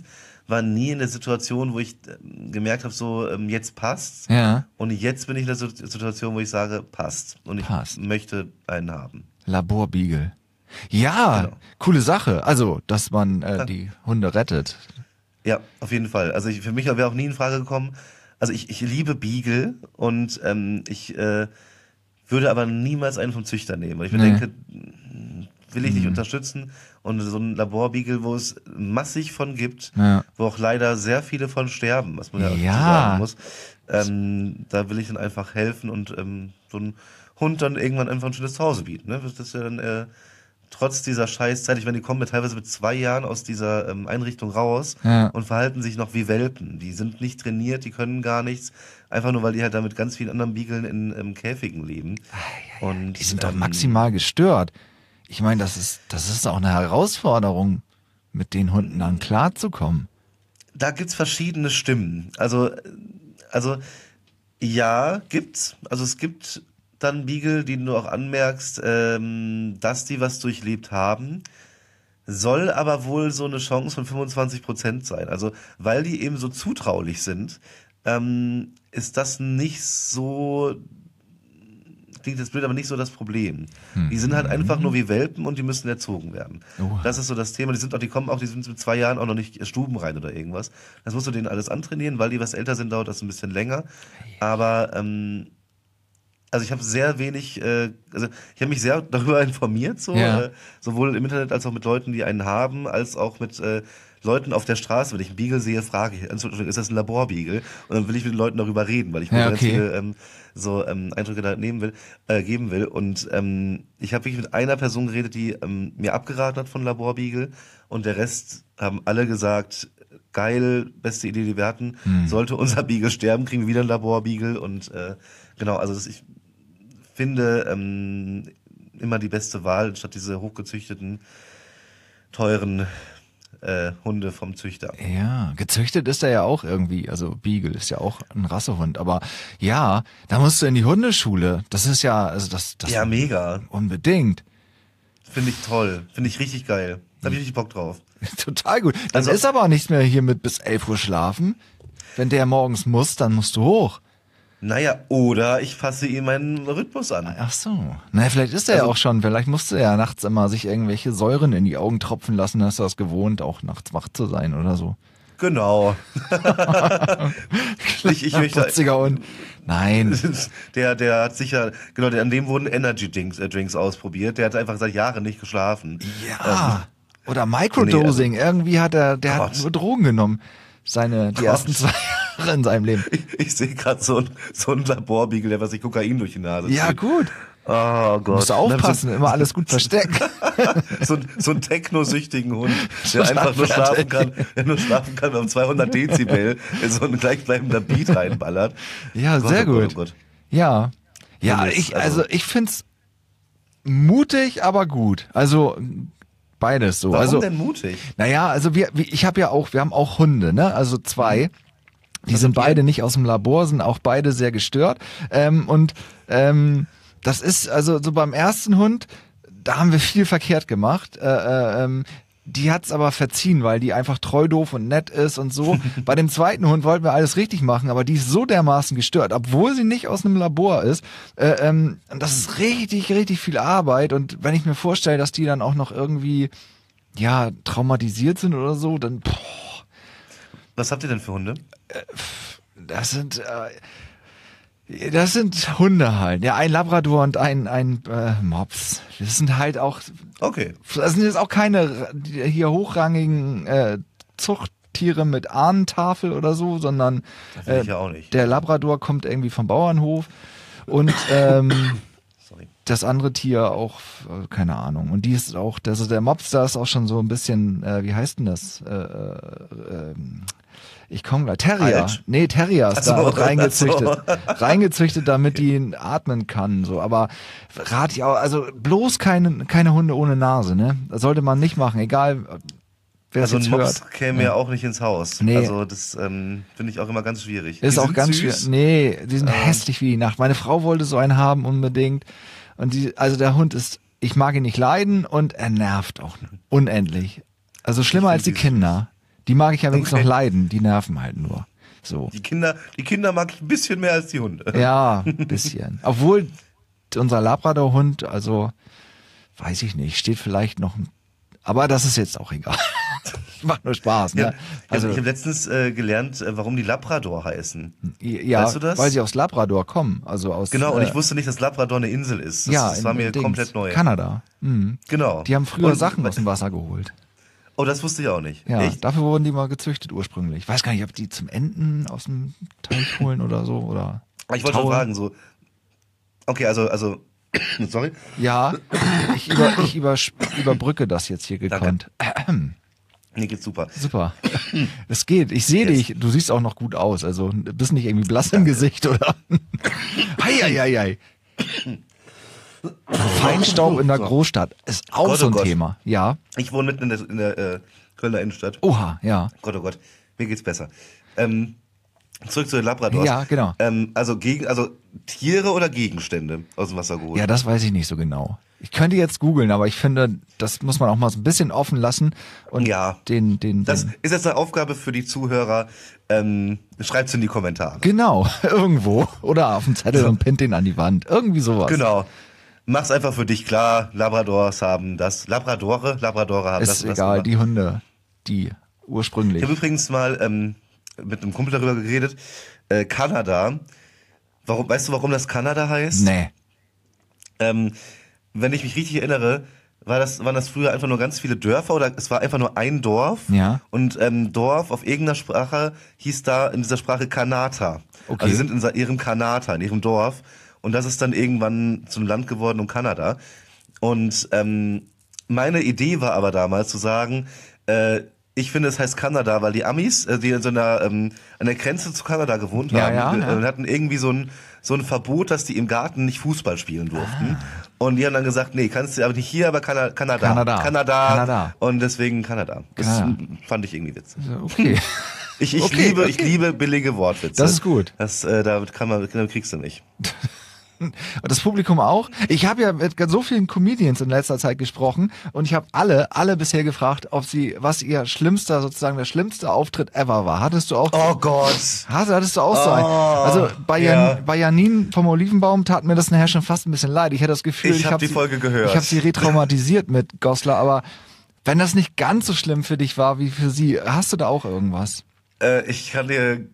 War nie in der Situation, wo ich ähm, gemerkt habe, so ähm, jetzt passt's. Ja. Und jetzt bin ich in der Sit- Situation, wo ich sage, passt. Und ich Passt. möchte einen haben. Laborbeagle. Ja, Genau. coole Sache. Also, dass man äh, die Hunde rettet. Ja, auf jeden Fall. Also ich, für mich wäre auch nie in Frage gekommen. Also ich, ich liebe Beagle und ähm, ich äh, würde aber niemals einen vom Züchter nehmen. Weil ich mir Nee. denke, mh, will ich nicht unterstützen. Und so ein Laborbeagle, wo es massig von gibt, Ja. wo auch leider sehr viele von sterben, was man ja, Ja. sagen muss, ähm, da will ich dann einfach helfen und ähm, so ein Hund dann irgendwann einfach ein schönes Zuhause bieten. Ne? Das ist ja dann äh, trotz dieser Scheißzeit, ich meine, die kommen mit, teilweise mit zwei Jahren aus dieser ähm, Einrichtung raus Ja. und verhalten sich noch wie Welpen. Die sind nicht trainiert, die können gar nichts. Einfach nur, weil die halt da mit ganz vielen anderen Beageln in ähm, Käfigen leben. Und, Die sind doch ähm, maximal gestört. Ich meine, das ist, das ist auch eine Herausforderung, mit den Hunden dann klarzukommen. Da gibt's verschiedene Stimmen. Also, also ja, gibt's. Also es gibt dann Beagle, die du auch anmerkst, ähm, dass die was durchlebt haben. Soll aber wohl so eine Chance von 25 Prozent sein. Also, weil die eben so zutraulich sind, ähm, ist das nicht so, klingt jetzt blöd, aber nicht so das Problem. Die sind halt einfach nur wie Welpen und die müssen erzogen werden. Oha. Das ist so das Thema. Die sind auch, die kommen auch, die sind mit zwei Jahren auch noch nicht stubenrein oder irgendwas. Das musst du denen alles antrainieren, weil die was älter sind, dauert das ein bisschen länger. Aber ähm, also ich habe sehr wenig, äh, also ich habe mich sehr darüber informiert, so Ja. äh, sowohl im Internet als auch mit Leuten, die einen haben, als auch mit äh, Leuten auf der Straße. Wenn ich einen Beagle sehe, frage ich, Entschuldigung, ist das ein Laborbeagle? Und dann will ich mit den Leuten darüber reden, weil ich mir Ja, okay. viele ähm, so ähm, Eindrücke da nehmen will, äh, geben will. Und ähm, ich habe wirklich mit einer Person geredet, die ähm, mir abgeraten hat von Laborbeagle und der Rest haben alle gesagt, geil, beste Idee, die wir hatten. Hm. Sollte unser Beagle sterben, kriegen wir wieder einen Laborbeagle und äh, genau, also das, ich finde ähm, immer die beste Wahl, statt diese hochgezüchteten, teuren äh, Hunde vom Züchter. Ja, gezüchtet ist er ja auch irgendwie. Also Beagle ist ja auch ein Rassehund. Aber ja, da musst du in die Hundeschule. Das ist ja, also das, das Ja, mega. unbedingt. Finde ich toll. Finde ich richtig geil. Da hab ich richtig Bock drauf. Total gut. Dann Also- ist aber auch nichts mehr hier mit bis 11 Uhr schlafen. Wenn der morgens muss, dann musst du hoch. Naja, oder ich passe ihm meinen Rhythmus an. Ach so. Na, vielleicht ist er ja Also- auch schon. Vielleicht musste er ja nachts immer sich irgendwelche Säuren in die Augen tropfen lassen. Ist er es gewohnt, auch nachts wach zu sein oder so. Genau. ich, ich möchte, Putziger und nein. der, der hat sicher, genau, der, an dem wurden Energy Drinks, äh, Drinks ausprobiert. Der hat einfach seit Jahren nicht geschlafen. Ja. Oder Microdosing. Irgendwie hat er, der hat Gott. nur Drogen genommen. Seine, die ersten zwei Jahre in seinem Leben. Ich, ich sehe gerade so ein, so ein Laborbeagle, der was sich Kokain durch die Nase Ja, zieht. gut. Oh Gott. Musst du aufpassen, immer alles gut versteckt. So, so ein technosüchtigen Hund, der einfach nur schlafen kann, der nur schlafen kann, wenn um 200 Dezibel in so ein gleichbleibender Beat reinballert. Ja, Gott, sehr oh Gott, gut. oh Gott. Ja. Ja, Alles, ich, also- also ich find's mutig, aber gut. Also beides so. Warum also, denn mutig? Naja, also wir, ich habe ja auch, wir haben auch Hunde, ne? Also zwei. Die sind beide nicht aus dem Labor, sind auch beide sehr gestört. Ähm, und ähm, das ist, also so beim ersten Hund, da haben wir viel verkehrt gemacht. Äh, äh, ähm, die hat's aber verziehen, weil die einfach treu doof und nett ist und so. Bei dem zweiten Hund wollten wir alles richtig machen, aber die ist so dermaßen gestört, obwohl sie nicht aus einem Labor ist. Äh, ähm, und das ist richtig, richtig viel Arbeit. Und wenn ich mir vorstelle, dass die dann auch noch irgendwie ja, traumatisiert sind oder so, dann, boah, Was habt ihr denn für Hunde? das sind, äh, das sind Hunde halt. Ja, ein Labrador und ein, ein äh, Mops. Das sind halt auch, Okay. das sind jetzt auch keine hier hochrangigen äh, Zuchttiere mit Ahnentafel oder so, sondern äh, ja auch nicht. der Labrador kommt irgendwie vom Bauernhof und ähm, Sorry. das andere Tier auch, äh, keine Ahnung. Und die ist auch, also der Mops, da ist auch schon so ein bisschen, äh, wie heißt denn das? Äh, äh, ähm, ich komme gleich. Terrier. Alt. Nee, Terrier ist Ach so, da wird reingezüchtet. ach reingezüchtet, damit die ihn atmen kann. So. Aber rate ich auch, also bloß keine, keine Hunde ohne Nase, ne? Das sollte man nicht machen, egal wer Also ein Mops hört. käme ja auch nicht ins Haus. Nee. Also das ähm, finde ich auch immer ganz schwierig. Ist Die auch ganz schwer. Nee, die sind hässlich wie die Nacht. Meine Frau wollte so einen haben unbedingt. Und die, also der Hund ist, ich mag ihn nicht leiden und er nervt auch unendlich. Also schlimmer als die Kinder. Die mag ich ja wenigstens noch leiden. Die nerven halt nur. So. Die Kinder, die Kinder mag ich ein bisschen mehr als die Hunde. Ja, ein bisschen. Obwohl unser Labrador-Hund, also weiß ich nicht, steht vielleicht noch. Aber das ist jetzt auch egal. Macht nur Spaß, Ja, ne? also Also ich habe letztens äh, gelernt, äh, warum die Labrador heißen. ja, weißt du das? weil sie aus Labrador kommen, also aus Genau, und äh, ich wusste nicht, dass Labrador eine Insel ist. Das, ja, das war mir Dings, komplett neu. Kanada. Mhm. Genau. Die haben früher Und- Sachen aus dem Wasser geholt. Oh, das wusste ich auch nicht. Ja, Echt? dafür wurden die mal gezüchtet ursprünglich. Ich weiß gar nicht, ob die zum Enten aus dem Teich holen oder so oder. Ich wollte schon fragen, so. Okay, also, also, sorry. Ja, ich, über, ich über, überbrücke das jetzt hier gekonnt. Mir geht's super. Super. Es geht. Ich sehe dich. Du siehst auch noch gut aus. Also bist nicht irgendwie blass im Gesicht, oder? Heieiei. Feinstaub in der Großstadt ist auch Gott, so oh ein Gott. Thema. Ja. Ich wohne mitten in der, in der äh, Kölner Innenstadt. Oha, ja. Gott, oh Gott, mir geht's besser. Ähm, zurück zu den Labradors. Ja, genau. Ähm, also gegen, also Tiere oder Gegenstände aus dem Wasser geholt. Ja, das weiß ich nicht so genau. Ich könnte jetzt googeln, aber ich finde, das muss man auch mal so ein bisschen offen lassen und Ja. den, den, Das den ist jetzt eine Aufgabe für die Zuhörer. Ähm, schreibt's in die Kommentare. genau irgendwo oder auf dem Zettel und pinnt den an die Wand. Irgendwie sowas. Genau. Mach's einfach für dich klar. Labradors haben das. Labradore, Labradore haben das. Ist das egal, gemacht. die Hunde, die ursprünglich. Ich habe übrigens mal ähm, mit einem Kumpel darüber geredet. Äh, Kanada. Warum, weißt du, warum das Kanada heißt? Nee. Ähm, wenn ich mich richtig erinnere, war das, waren das früher einfach nur ganz viele Dörfer oder es war einfach nur ein Dorf. Ja. Und ähm, Dorf auf irgendeiner Sprache hieß da in dieser Sprache Kanata. Okay. Also sie sind in ihrem Kanata, in ihrem Dorf. Und das ist dann irgendwann zum Land geworden um Kanada. Und ähm, meine Idee war aber damals zu sagen, äh, ich finde, es heißt Kanada, weil die Amis, äh, die in so einer, ähm, an der Grenze zu Kanada gewohnt Ja, haben, ja, ja. äh, hatten irgendwie so ein, so ein Verbot, dass die im Garten nicht Fußball spielen durften. Ah. Und die haben dann gesagt, nee, kannst du aber nicht hier, aber Kana Kanada. Kanada. Kanada. Kanada. Und deswegen Kanada. Das Kanada. fand ich irgendwie witzig. Okay. Ich, ich Okay, liebe, ich okay. liebe billige Wortwitze. Das ist gut. Das, äh, damit kann man, damit kriegst du mich. Und das Publikum auch. Ich habe ja mit so vielen Comedians in letzter Zeit gesprochen und ich habe alle, alle bisher gefragt, ob sie, was ihr schlimmster, sozusagen der schlimmste Auftritt ever war. Hattest du auch? Oh Gott. Hast, hattest du auch so einen? Also bei, ja. Jan, bei Janine vom Olivenbaum tat mir das nachher schon fast ein bisschen leid. Ich hatte das Gefühl, Ich ich, hab habe die sie, Folge gehört. Ich habe sie retraumatisiert mit Goslar, aber wenn das nicht ganz so schlimm für dich war wie für sie, hast du da auch irgendwas? Äh, ich kann dir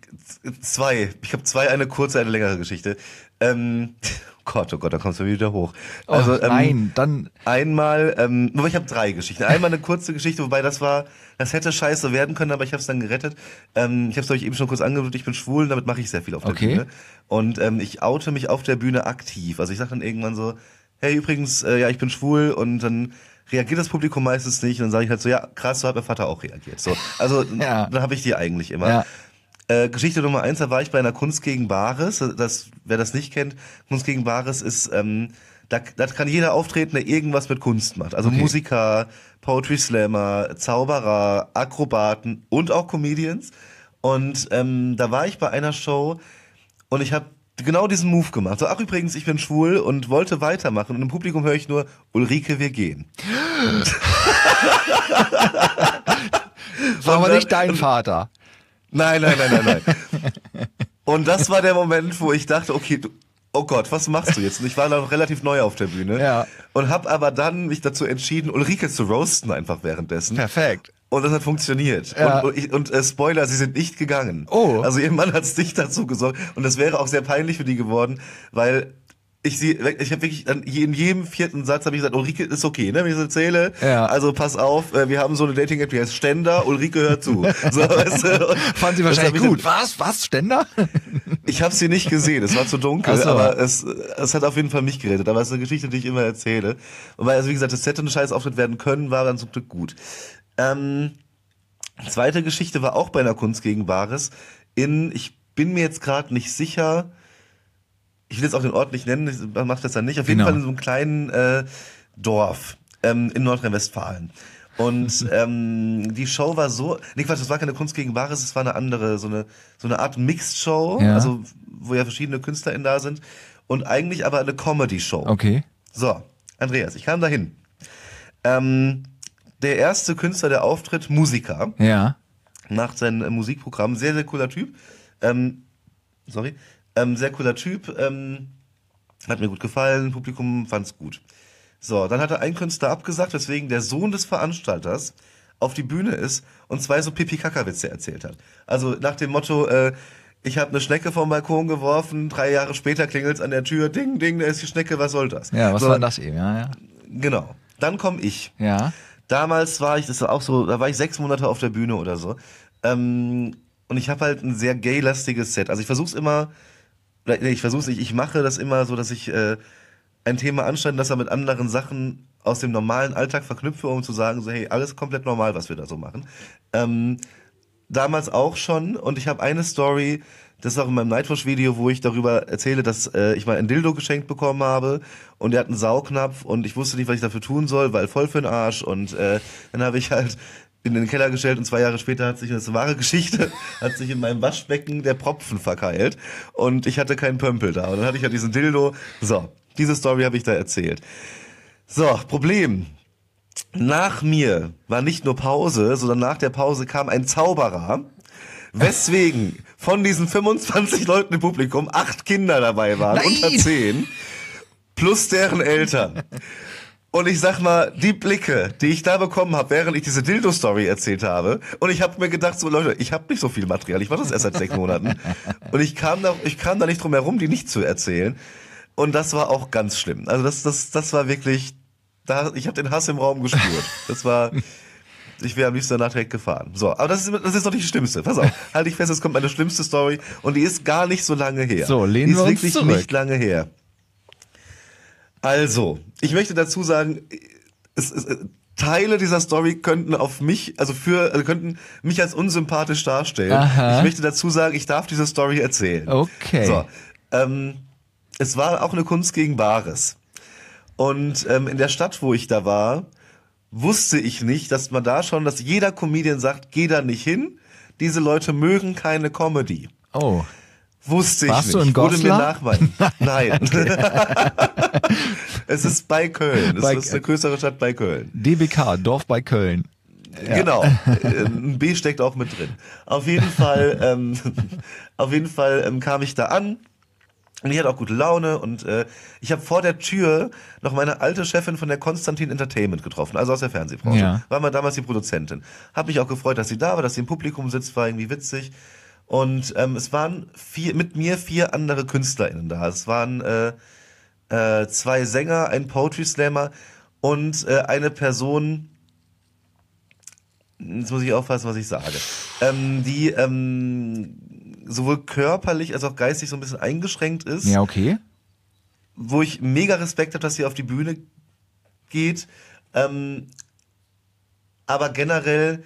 zwei. Ich habe zwei, eine kurze, eine längere Geschichte. Ähm, oh Gott, oh Gott, da kommst du wieder hoch. Also, oh, ähm, nein, dann Einmal, ähm, aber ich habe drei Geschichten. Einmal eine kurze Geschichte, wobei das war, das hätte scheiße werden können, aber ich habe es dann gerettet. Ähm, ich habe es euch eben schon kurz angedeutet, ich bin schwul, und damit mache ich sehr viel auf der Okay. Bühne. Und ähm, ich oute mich auf der Bühne aktiv. Also ich sage dann irgendwann so, hey übrigens, äh, ja, ich bin schwul und dann reagiert das Publikum meistens nicht und dann sage ich halt so, ja, krass, so hat mein Vater auch reagiert. So, also Ja. dann habe ich die eigentlich immer. Ja. Äh, Geschichte Nummer eins, da war ich bei einer Kunst gegen Bares. Das, wer das nicht kennt, Kunst gegen Bares ist, ähm, da, da kann jeder auftreten, der irgendwas mit Kunst macht. Also Musiker, Poetry Slammer, Zauberer, Akrobaten und auch Comedians. Und ähm, da war ich bei einer Show und ich habe genau diesen Move gemacht. So, ach übrigens, ich bin schwul und wollte weitermachen. Und im Publikum höre ich nur, Ulrike, wir gehen. war aber nicht dein Vater. Nein, nein, nein, nein, nein. Und das war der Moment, wo ich dachte, okay, du, oh Gott, was machst du jetzt? Und ich war noch relativ neu auf der Bühne. Ja. Und habe aber dann mich dazu entschieden, Ulrike zu roasten einfach währenddessen. Perfekt. Und das hat funktioniert. Ja. Und, und, ich- und äh, Spoiler, sie sind nicht gegangen. Oh. Also ihr Mann hat es nicht dazu gesorgt. Und das wäre auch sehr peinlich für die geworden, weil ich sie, ich habe wirklich dann in jedem vierten Satz habe ich gesagt, Ulrike ist okay, ne, wenn ich das erzähle. Ja. Also pass auf, äh, wir haben so eine Dating-App, die heißt Ständer, Ulrike hört zu. So, weißt du? Und Fand sie wahrscheinlich ich gut. Was? Was? Ständer? ich habe sie nicht gesehen, es war zu dunkel, so. aber es, es hat auf jeden Fall mich gerettet. Aber es ist eine Geschichte, die ich immer erzähle. Wobei, also wie gesagt, das hätte ein scheiß Auftritt werden können, war dann zum Glück gut. Ähm, zweite Geschichte war auch bei einer Kunst gegen Bares. In, ich bin mir jetzt gerade nicht sicher, ich will jetzt auch den Ort nicht nennen, ich mache das dann nicht. Auf jeden Genau. Fall in so einem kleinen äh, Dorf ähm, in Nordrhein-Westfalen. Und ähm, die Show war so, nee Quatsch, das war keine Kunst gegen Bares, es war eine andere, so eine, so eine Art Mixed-Show, Ja. also wo ja verschiedene KünstlerInnen da sind und eigentlich aber eine Comedy-Show. Okay. So, Andreas, ich kam dahin. Ähm, der erste Künstler, der auftritt, Musiker, Ja. macht sein äh, Musikprogramm, sehr, sehr cooler Typ. Ähm, sorry, ähm, sehr cooler Typ, ähm, hat mir gut gefallen, Publikum fand's gut. So, dann hat er einen Künstler abgesagt, weswegen der Sohn des Veranstalters auf die Bühne ist und zwei so Pipi-Kaka-Witze erzählt hat. Also nach dem Motto, äh, ich habe eine Schnecke vom Balkon geworfen, drei Jahre später klingelt's an der Tür, ding, ding, da ist die Schnecke, was soll das? Ja, was so, war das eben? Ja, ja. Genau. Dann komme ich. Ja. Damals war ich, das war auch so, da war ich sechs Monate auf der Bühne oder so. Ähm, und ich habe halt ein sehr gay-lastiges Set. Also ich versuche es immer, ich versuche nicht, ich mache das immer so, dass ich äh, ein Thema anschneide, das er mit anderen Sachen aus dem normalen Alltag verknüpfe, um zu sagen, so hey, alles komplett normal, was wir da so machen. Ähm, damals auch schon und ich habe eine Story, das ist auch in meinem Nightwatch-Video, wo ich darüber erzähle, dass äh, ich mal ein Dildo geschenkt bekommen habe und der hat einen Saugnapf und ich wusste nicht, was ich dafür tun soll, weil voll für den Arsch und äh, dann habe ich halt in den Keller gestellt und zwei Jahre später hat sich, das ist eine wahre Geschichte, hat sich in meinem Waschbecken der Propfen verkeilt und ich hatte keinen Pömpel da und dann hatte ich halt diesen Dildo. So, diese Story habe ich da erzählt. So, Problem. Nach mir war nicht nur Pause, sondern nach der Pause kam ein Zauberer, weswegen von diesen 25 Leuten im Publikum acht Kinder dabei waren, Nein! unter zehn, plus deren Eltern. Und ich sag mal, die Blicke, die ich da bekommen habe, während ich diese Dildo-Story erzählt habe, und ich habe mir gedacht, so Leute, ich habe nicht so viel Material, ich mache das erst seit sechs Monaten, und ich kam da, ich kam da nicht drum herum, die nicht zu erzählen. Und das war auch ganz schlimm. Also das, das, das war wirklich, da, ich habe den Hass im Raum gespürt. Das war, ich wäre am liebsten danach direkt gefahren. So, aber das ist, das ist doch nicht die schlimmste. Pass auf, halte ich fest, es kommt meine schlimmste Story und die ist gar nicht so lange her. So, lehnen die ist wir uns wirklich zurück. nicht lange her. Also, ich möchte dazu sagen, es, es, Teile dieser Story könnten auf mich, also für, also könnten mich als unsympathisch darstellen. Aha. Ich möchte dazu sagen, ich darf diese Story erzählen. Okay. So, ähm, es war auch eine Kunst gegen Bares. Und ähm, in der Stadt, wo ich da war, wusste ich nicht, dass man da schon, dass jeder Comedian sagt, geh da nicht hin. Diese Leute mögen keine Comedy. Oh. Wusste ich Warst nicht. du in Wurde mir nachweisen. Nein. es ist bei Köln. Es Bei- ist eine größere Stadt bei Köln. DBK, Dorf bei Köln. Genau. Äh, Ein B steckt auch mit drin. Auf jeden Fall, ähm, auf jeden Fall ähm, kam ich da an. Und ich hatte auch gute Laune und äh, ich habe vor der Tür noch meine alte Chefin von der Konstantin Entertainment getroffen, also aus der Fernsehbranche. Ja. War mal damals die Produzentin. Hab mich auch gefreut, dass sie da war, dass sie im Publikum sitzt, war irgendwie witzig. Und ähm, es waren vier, mit mir vier andere KünstlerInnen da. Es waren äh, äh, zwei Sänger, ein Poetry Slammer und äh, eine Person, jetzt muss ich aufpassen, was ich sage, ähm, die ähm, sowohl körperlich als auch geistig so ein bisschen eingeschränkt ist, Ja, okay. wo ich mega Respekt habe, dass sie auf die Bühne geht, ähm, aber generell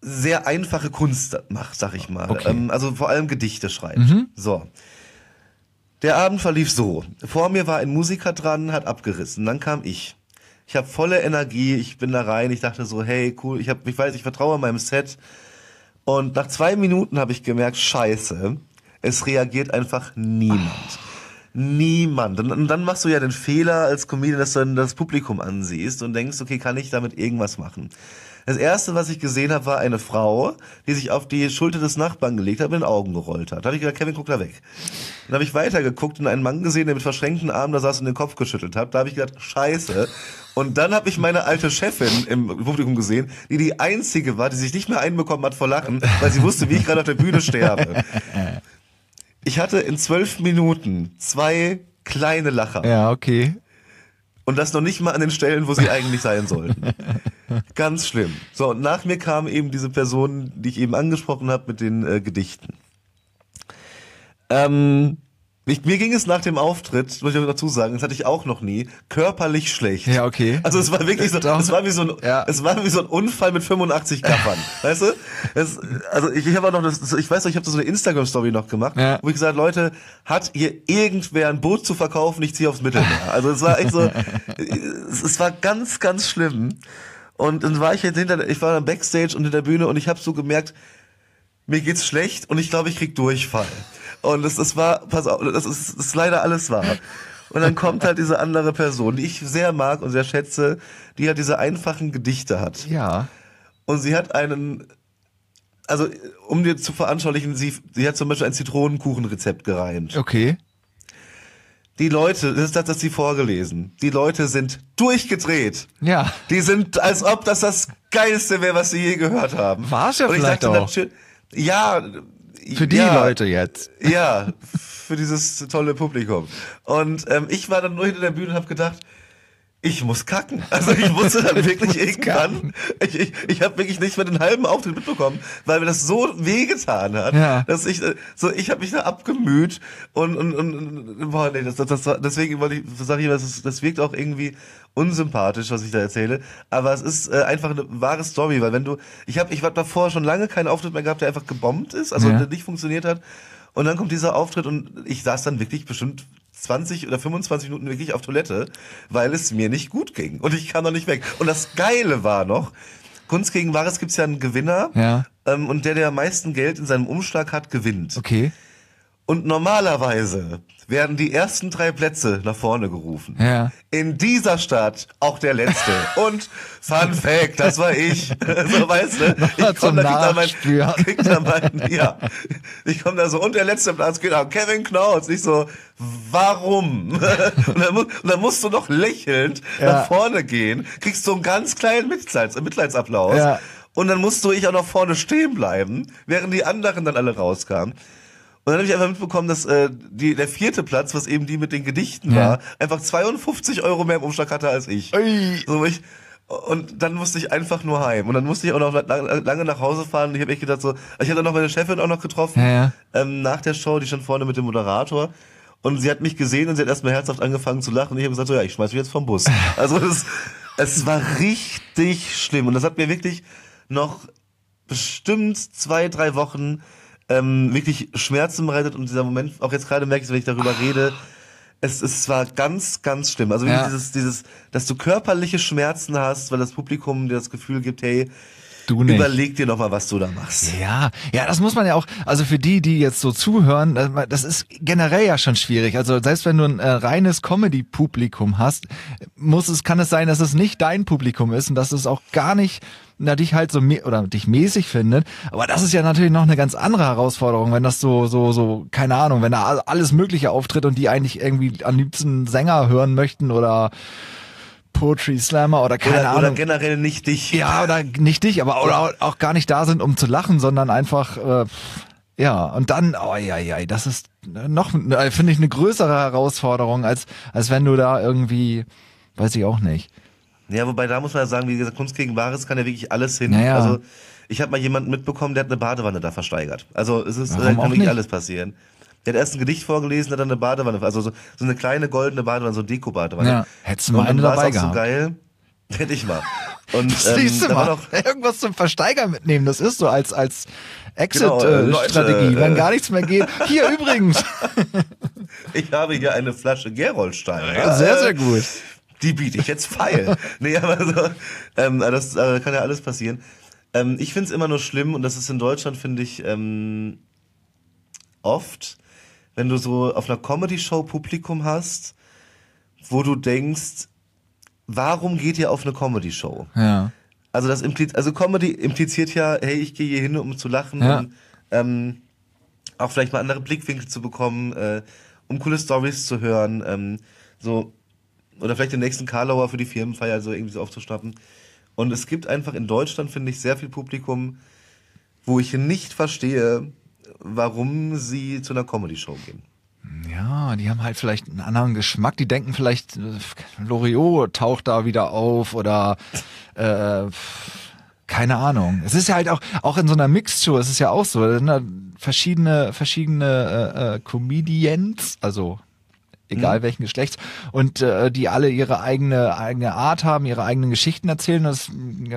sehr einfache Kunst macht, sag ich mal. Okay. Ähm, also vor allem Gedichte schreibt. So. Der Abend verlief so. Vor mir war ein Musiker dran, hat abgerissen. Dann kam ich. Ich habe volle Energie, ich bin da rein, ich dachte so, hey, cool, ich hab, ich weiß, ich vertraue meinem Set. Und nach zwei Minuten habe ich gemerkt, scheiße, es reagiert einfach niemand. Niemand. Und, und dann machst du ja den Fehler als Comedian, dass du dann das Publikum ansiehst und denkst, okay, kann ich damit irgendwas machen? Das erste, was ich gesehen habe, war eine Frau, die sich auf die Schulter des Nachbarn gelegt hat und in den Augen gerollt hat. Da habe ich gedacht, Kevin, guck da weg. Dann habe ich weitergeguckt und einen Mann gesehen, der mit verschränkten Armen da saß und den Kopf geschüttelt hat. Da habe ich gedacht, scheiße. Und dann habe ich meine alte Chefin im Publikum gesehen, die die einzige war, die sich nicht mehr einbekommen hat vor Lachen, weil sie wusste, wie ich gerade auf der Bühne sterbe. Ich hatte in zwölf Minuten zwei kleine Lacher. Ja, okay. Und das noch nicht mal an den Stellen, wo sie eigentlich sein sollten. Ganz schlimm. So, und nach mir kam eben diese Person, die ich eben angesprochen habe mit den äh, Gedichten. Ähm, ich, mir ging es nach dem Auftritt, muss ich dazu sagen, das hatte ich auch noch nie, körperlich schlecht. Ja, okay. Also es war wirklich so, Doch. es war wie so ein, Ja. es war wie so ein Unfall mit 85 Gaffern. weißt du? Es, also ich, ich habe auch noch das, ich weiß noch, ich habe so eine Instagram-Story noch gemacht, Ja. wo ich gesagt, Leute, hat hier irgendwer ein Boot zu verkaufen? Ich ziehe aufs Mittelmeer. Also es war echt so, es, es war ganz, ganz schlimm. Und dann war ich jetzt hinter, ich war dann Backstage und in der Bühne und ich habe so gemerkt, mir geht's schlecht und ich glaube, ich krieg Durchfall. Und das, das war, pass auf, das ist, das ist leider alles wahr. Und dann kommt halt diese andere Person, die ich sehr mag und sehr schätze, die halt diese einfachen Gedichte hat. Ja. Und sie hat einen, also um dir zu veranschaulichen, sie, sie hat zum Beispiel ein Zitronenkuchenrezept gereimt. Okay. Die Leute, das ist das, sie vorgelesen. Die Leute sind durchgedreht. Ja. Die sind, als ob das das Geilste wäre, was sie je gehört haben. War's ja Und ich vielleicht dachte, auch. Ja. Für die ja, Leute jetzt. Ja, für dieses tolle Publikum. Und ähm, ich war dann nur hinter der Bühne und habe gedacht, ich muss kacken. Also ich musste dann wirklich irgendwann, ich, ich, ich habe wirklich nicht mehr den halben Auftritt mitbekommen, weil mir das so wehgetan hat, Ja. dass ich äh, so, ich habe mich da abgemüht und, und, und, boah, nee, das, das, das war, deswegen wollte ich, sage ich, das, das wirkt auch irgendwie unsympathisch, was ich da erzähle, aber es ist äh, einfach eine wahre Story, weil wenn du, ich habe, ich habe davor schon lange keinen Auftritt mehr gehabt, der einfach gebombt ist, also Ja. der nicht funktioniert hat, und dann kommt dieser Auftritt und ich saß dann wirklich bestimmt 20 oder 25 Minuten wirklich auf Toilette, weil es mir nicht gut ging. Und ich kam noch nicht weg. Und das Geile war noch, Kunst gegen Wahres gibt's ja einen Gewinner. Ja. Ähm, und der, der am meisten Geld in seinem Umschlag hat, gewinnt. Okay. Und normalerweise werden die ersten drei Plätze nach vorne gerufen. Ja. In dieser Stadt auch der letzte. Und Fun Fact, das war ich. so weißt du, ich komm zum da, krieg da mein, ja. Ich komme da so und der letzte Platz geht an Kevin Knaus. Ich so, warum? Und dann, und dann musst du noch lächelnd Ja. nach vorne gehen, kriegst so einen ganz kleinen Mitleids, Mitleidsapplaus. Ja. Und dann musste ich auch noch vorne stehen bleiben, während die anderen dann alle rauskamen. Und dann habe ich einfach mitbekommen, dass äh, die, der vierte Platz, was eben die mit den Gedichten Ja. war, einfach 52 Euro mehr im Umschlag hatte als ich. Ui. So, ich und dann musste ich einfach nur heim. Und dann musste ich auch noch lang- lange nach Hause fahren. Und ich habe echt gedacht so, ich hatte noch meine Chefin auch noch getroffen Ja, ja. Ähm, nach der Show, die stand vorne mit dem Moderator. Und sie hat mich gesehen und sie hat erstmal herzhaft angefangen zu lachen. Und ich habe gesagt, so, ja, ich schmeiß mich jetzt vom Bus. Also das, es war richtig schlimm. Und das hat mir wirklich noch bestimmt zwei, drei Wochen ähm, wirklich Schmerzen bereitet. Und dieser Moment, auch jetzt gerade merke ich, wenn ich darüber rede, es, es war ganz, ganz schlimm. Also Ja. dieses, dieses, dass du körperliche Schmerzen hast, weil das Publikum dir das Gefühl gibt, hey, Du nicht. Überleg dir noch mal, was du da machst. Ja, ja, das muss man ja auch, also für die, die jetzt so zuhören, äh, das ist generell ja schon schwierig. Also selbst wenn du ein äh, reines Comedy-Publikum hast, muss es, kann es sein, dass es nicht dein Publikum ist und dass es auch gar nicht na, dich halt so oder dich mäßig findet. Aber das ist ja natürlich noch eine ganz andere Herausforderung, wenn das so, so, so, keine Ahnung, wenn da all- alles Mögliche auftritt und die eigentlich irgendwie am liebsten Sänger hören möchten oder Poetry Slammer oder keine Oder, Ahnung. oder generell nicht dich. Ja, oder nicht dich, aber oder auch gar nicht da sind, um zu lachen, sondern einfach, äh, ja, und dann, oh ja, ja, das ist noch, äh, finde ich, eine größere Herausforderung, als, als wenn du da irgendwie, weiß ich auch nicht. Ja, wobei da muss man ja sagen, wie gesagt, Kunst gegen Wahres kann ja wirklich alles hin. Naja. Also ich habe mal jemanden mitbekommen, der hat eine Badewanne da versteigert. Also es ist Warum da kann wirklich alles passieren. Der hat erst ein Gedicht vorgelesen, hat dann eine Badewanne, also so, so eine kleine goldene Badewanne, so Deko-Badewanne. Ja, hättest du mal eine dabei auch so gehabt. geil. Hätte ich mal. Und Siehst du da war mal, noch, irgendwas zum Versteiger mitnehmen, das ist so als, als Genau, äh, Exit-Strategie, wenn äh, gar nichts mehr geht. Hier übrigens. ich habe hier eine Flasche Gerolstein. Sehr, Äh, sehr gut. Die biete ich jetzt feil. nee, aber so, ähm, das äh, kann ja alles passieren. Ähm, ich finde es immer nur schlimm und das ist in Deutschland, finde ich, ähm, oft, wenn du so auf einer Comedy-Show Publikum hast, wo du denkst, warum geht ihr auf eine Comedy-Show? Ja. Also das impliziert, also Comedy impliziert ja, hey, ich gehe hier hin, um zu lachen, Ja. um ähm, auch vielleicht mal andere Blickwinkel zu bekommen, äh, um coole Stories zu hören, ähm, so oder vielleicht den nächsten Karlauer für die Firmenfeier so irgendwie so aufzuschnappen. Und es gibt einfach in Deutschland, finde ich, sehr viel Publikum, wo ich nicht verstehe, warum sie zu einer Comedy-Show gehen. Ja, die haben halt vielleicht einen anderen Geschmack. Die denken vielleicht, äh, Loriot taucht da wieder auf oder äh, keine Ahnung. Es ist ja halt auch, auch in so einer Mixed-Show, es ist ja auch so, da sind da verschiedene, verschiedene äh, äh, Comedians, also egal welchen Geschlechts, und äh, die alle ihre eigene eigene Art haben, ihre eigenen Geschichten erzählen. Das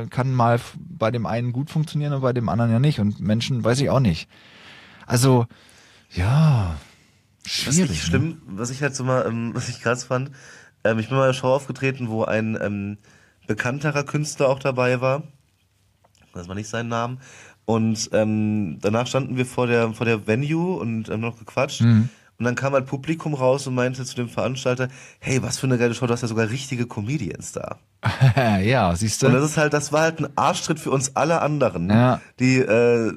kann mal bei dem einen gut funktionieren und bei dem anderen ja nicht. Und Menschen weiß ich auch nicht. Also, ja, Was schwierig. ich ne? schlimm, was ich halt so mal, ähm, was ich krass fand, ähm, ich bin mal in einer Show aufgetreten, wo ein ähm, bekannterer Künstler auch dabei war. Das war nicht sein Name. Und ähm, danach standen wir vor der, vor der Venue und haben noch gequatscht. Mhm. Und dann kam halt Publikum raus und meinte zu dem Veranstalter, hey, was für eine geile Show, du hast ja sogar richtige Comedians da. ja, siehst Und du? das ist halt, das war halt ein Arschtritt für uns alle anderen, Ja. die äh,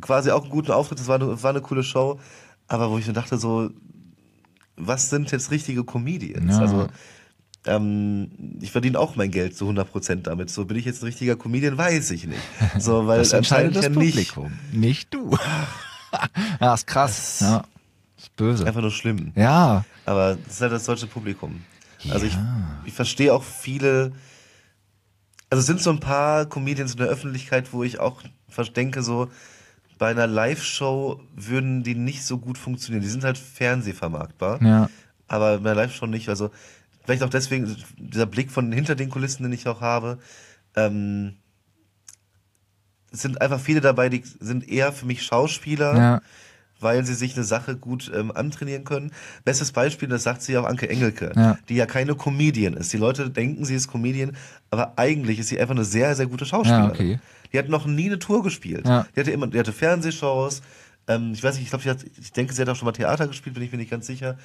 quasi auch einen guten Auftritt, das war eine, war eine coole Show, aber wo ich mir dachte so, was sind jetzt richtige Comedians? Ja. Also ähm, ich verdiene auch mein Geld zu 100% damit. So bin ich jetzt ein richtiger Comedian, weiß ich nicht. So, weil Das entscheidet das ja nicht. Publikum, nicht, du. ja, ist krass. Ja, ist böse. Einfach nur schlimm. Ja, Aber das ist halt das deutsche Publikum. Also ich, Ja. ich verstehe auch viele. Also es sind so ein paar Comedians in der Öffentlichkeit, wo ich auch denke, so bei einer Live-Show würden die nicht so gut funktionieren. Die sind halt fernsehvermarktbar, ja, aber bei einer Live-Show nicht. Also vielleicht auch deswegen dieser Blick von hinter den Kulissen, den ich auch habe. Ähm, es sind einfach viele dabei, die sind eher für mich Schauspieler ja, weil sie sich eine Sache gut ähm, antrainieren können. Bestes Beispiel, das sagt sie auch Anke Engelke, Ja. die ja keine Comedian ist. Die Leute denken, sie ist Comedian, aber eigentlich ist sie einfach eine sehr, sehr gute Schauspielerin. Ja, okay. Die hat noch nie eine Tour gespielt. Ja. Die hatte immer, die hatte Fernsehshows. Ähm, ich weiß nicht, ich glaube, ich denke, sie hat auch schon mal Theater gespielt, bin ich mir nicht ganz sicher.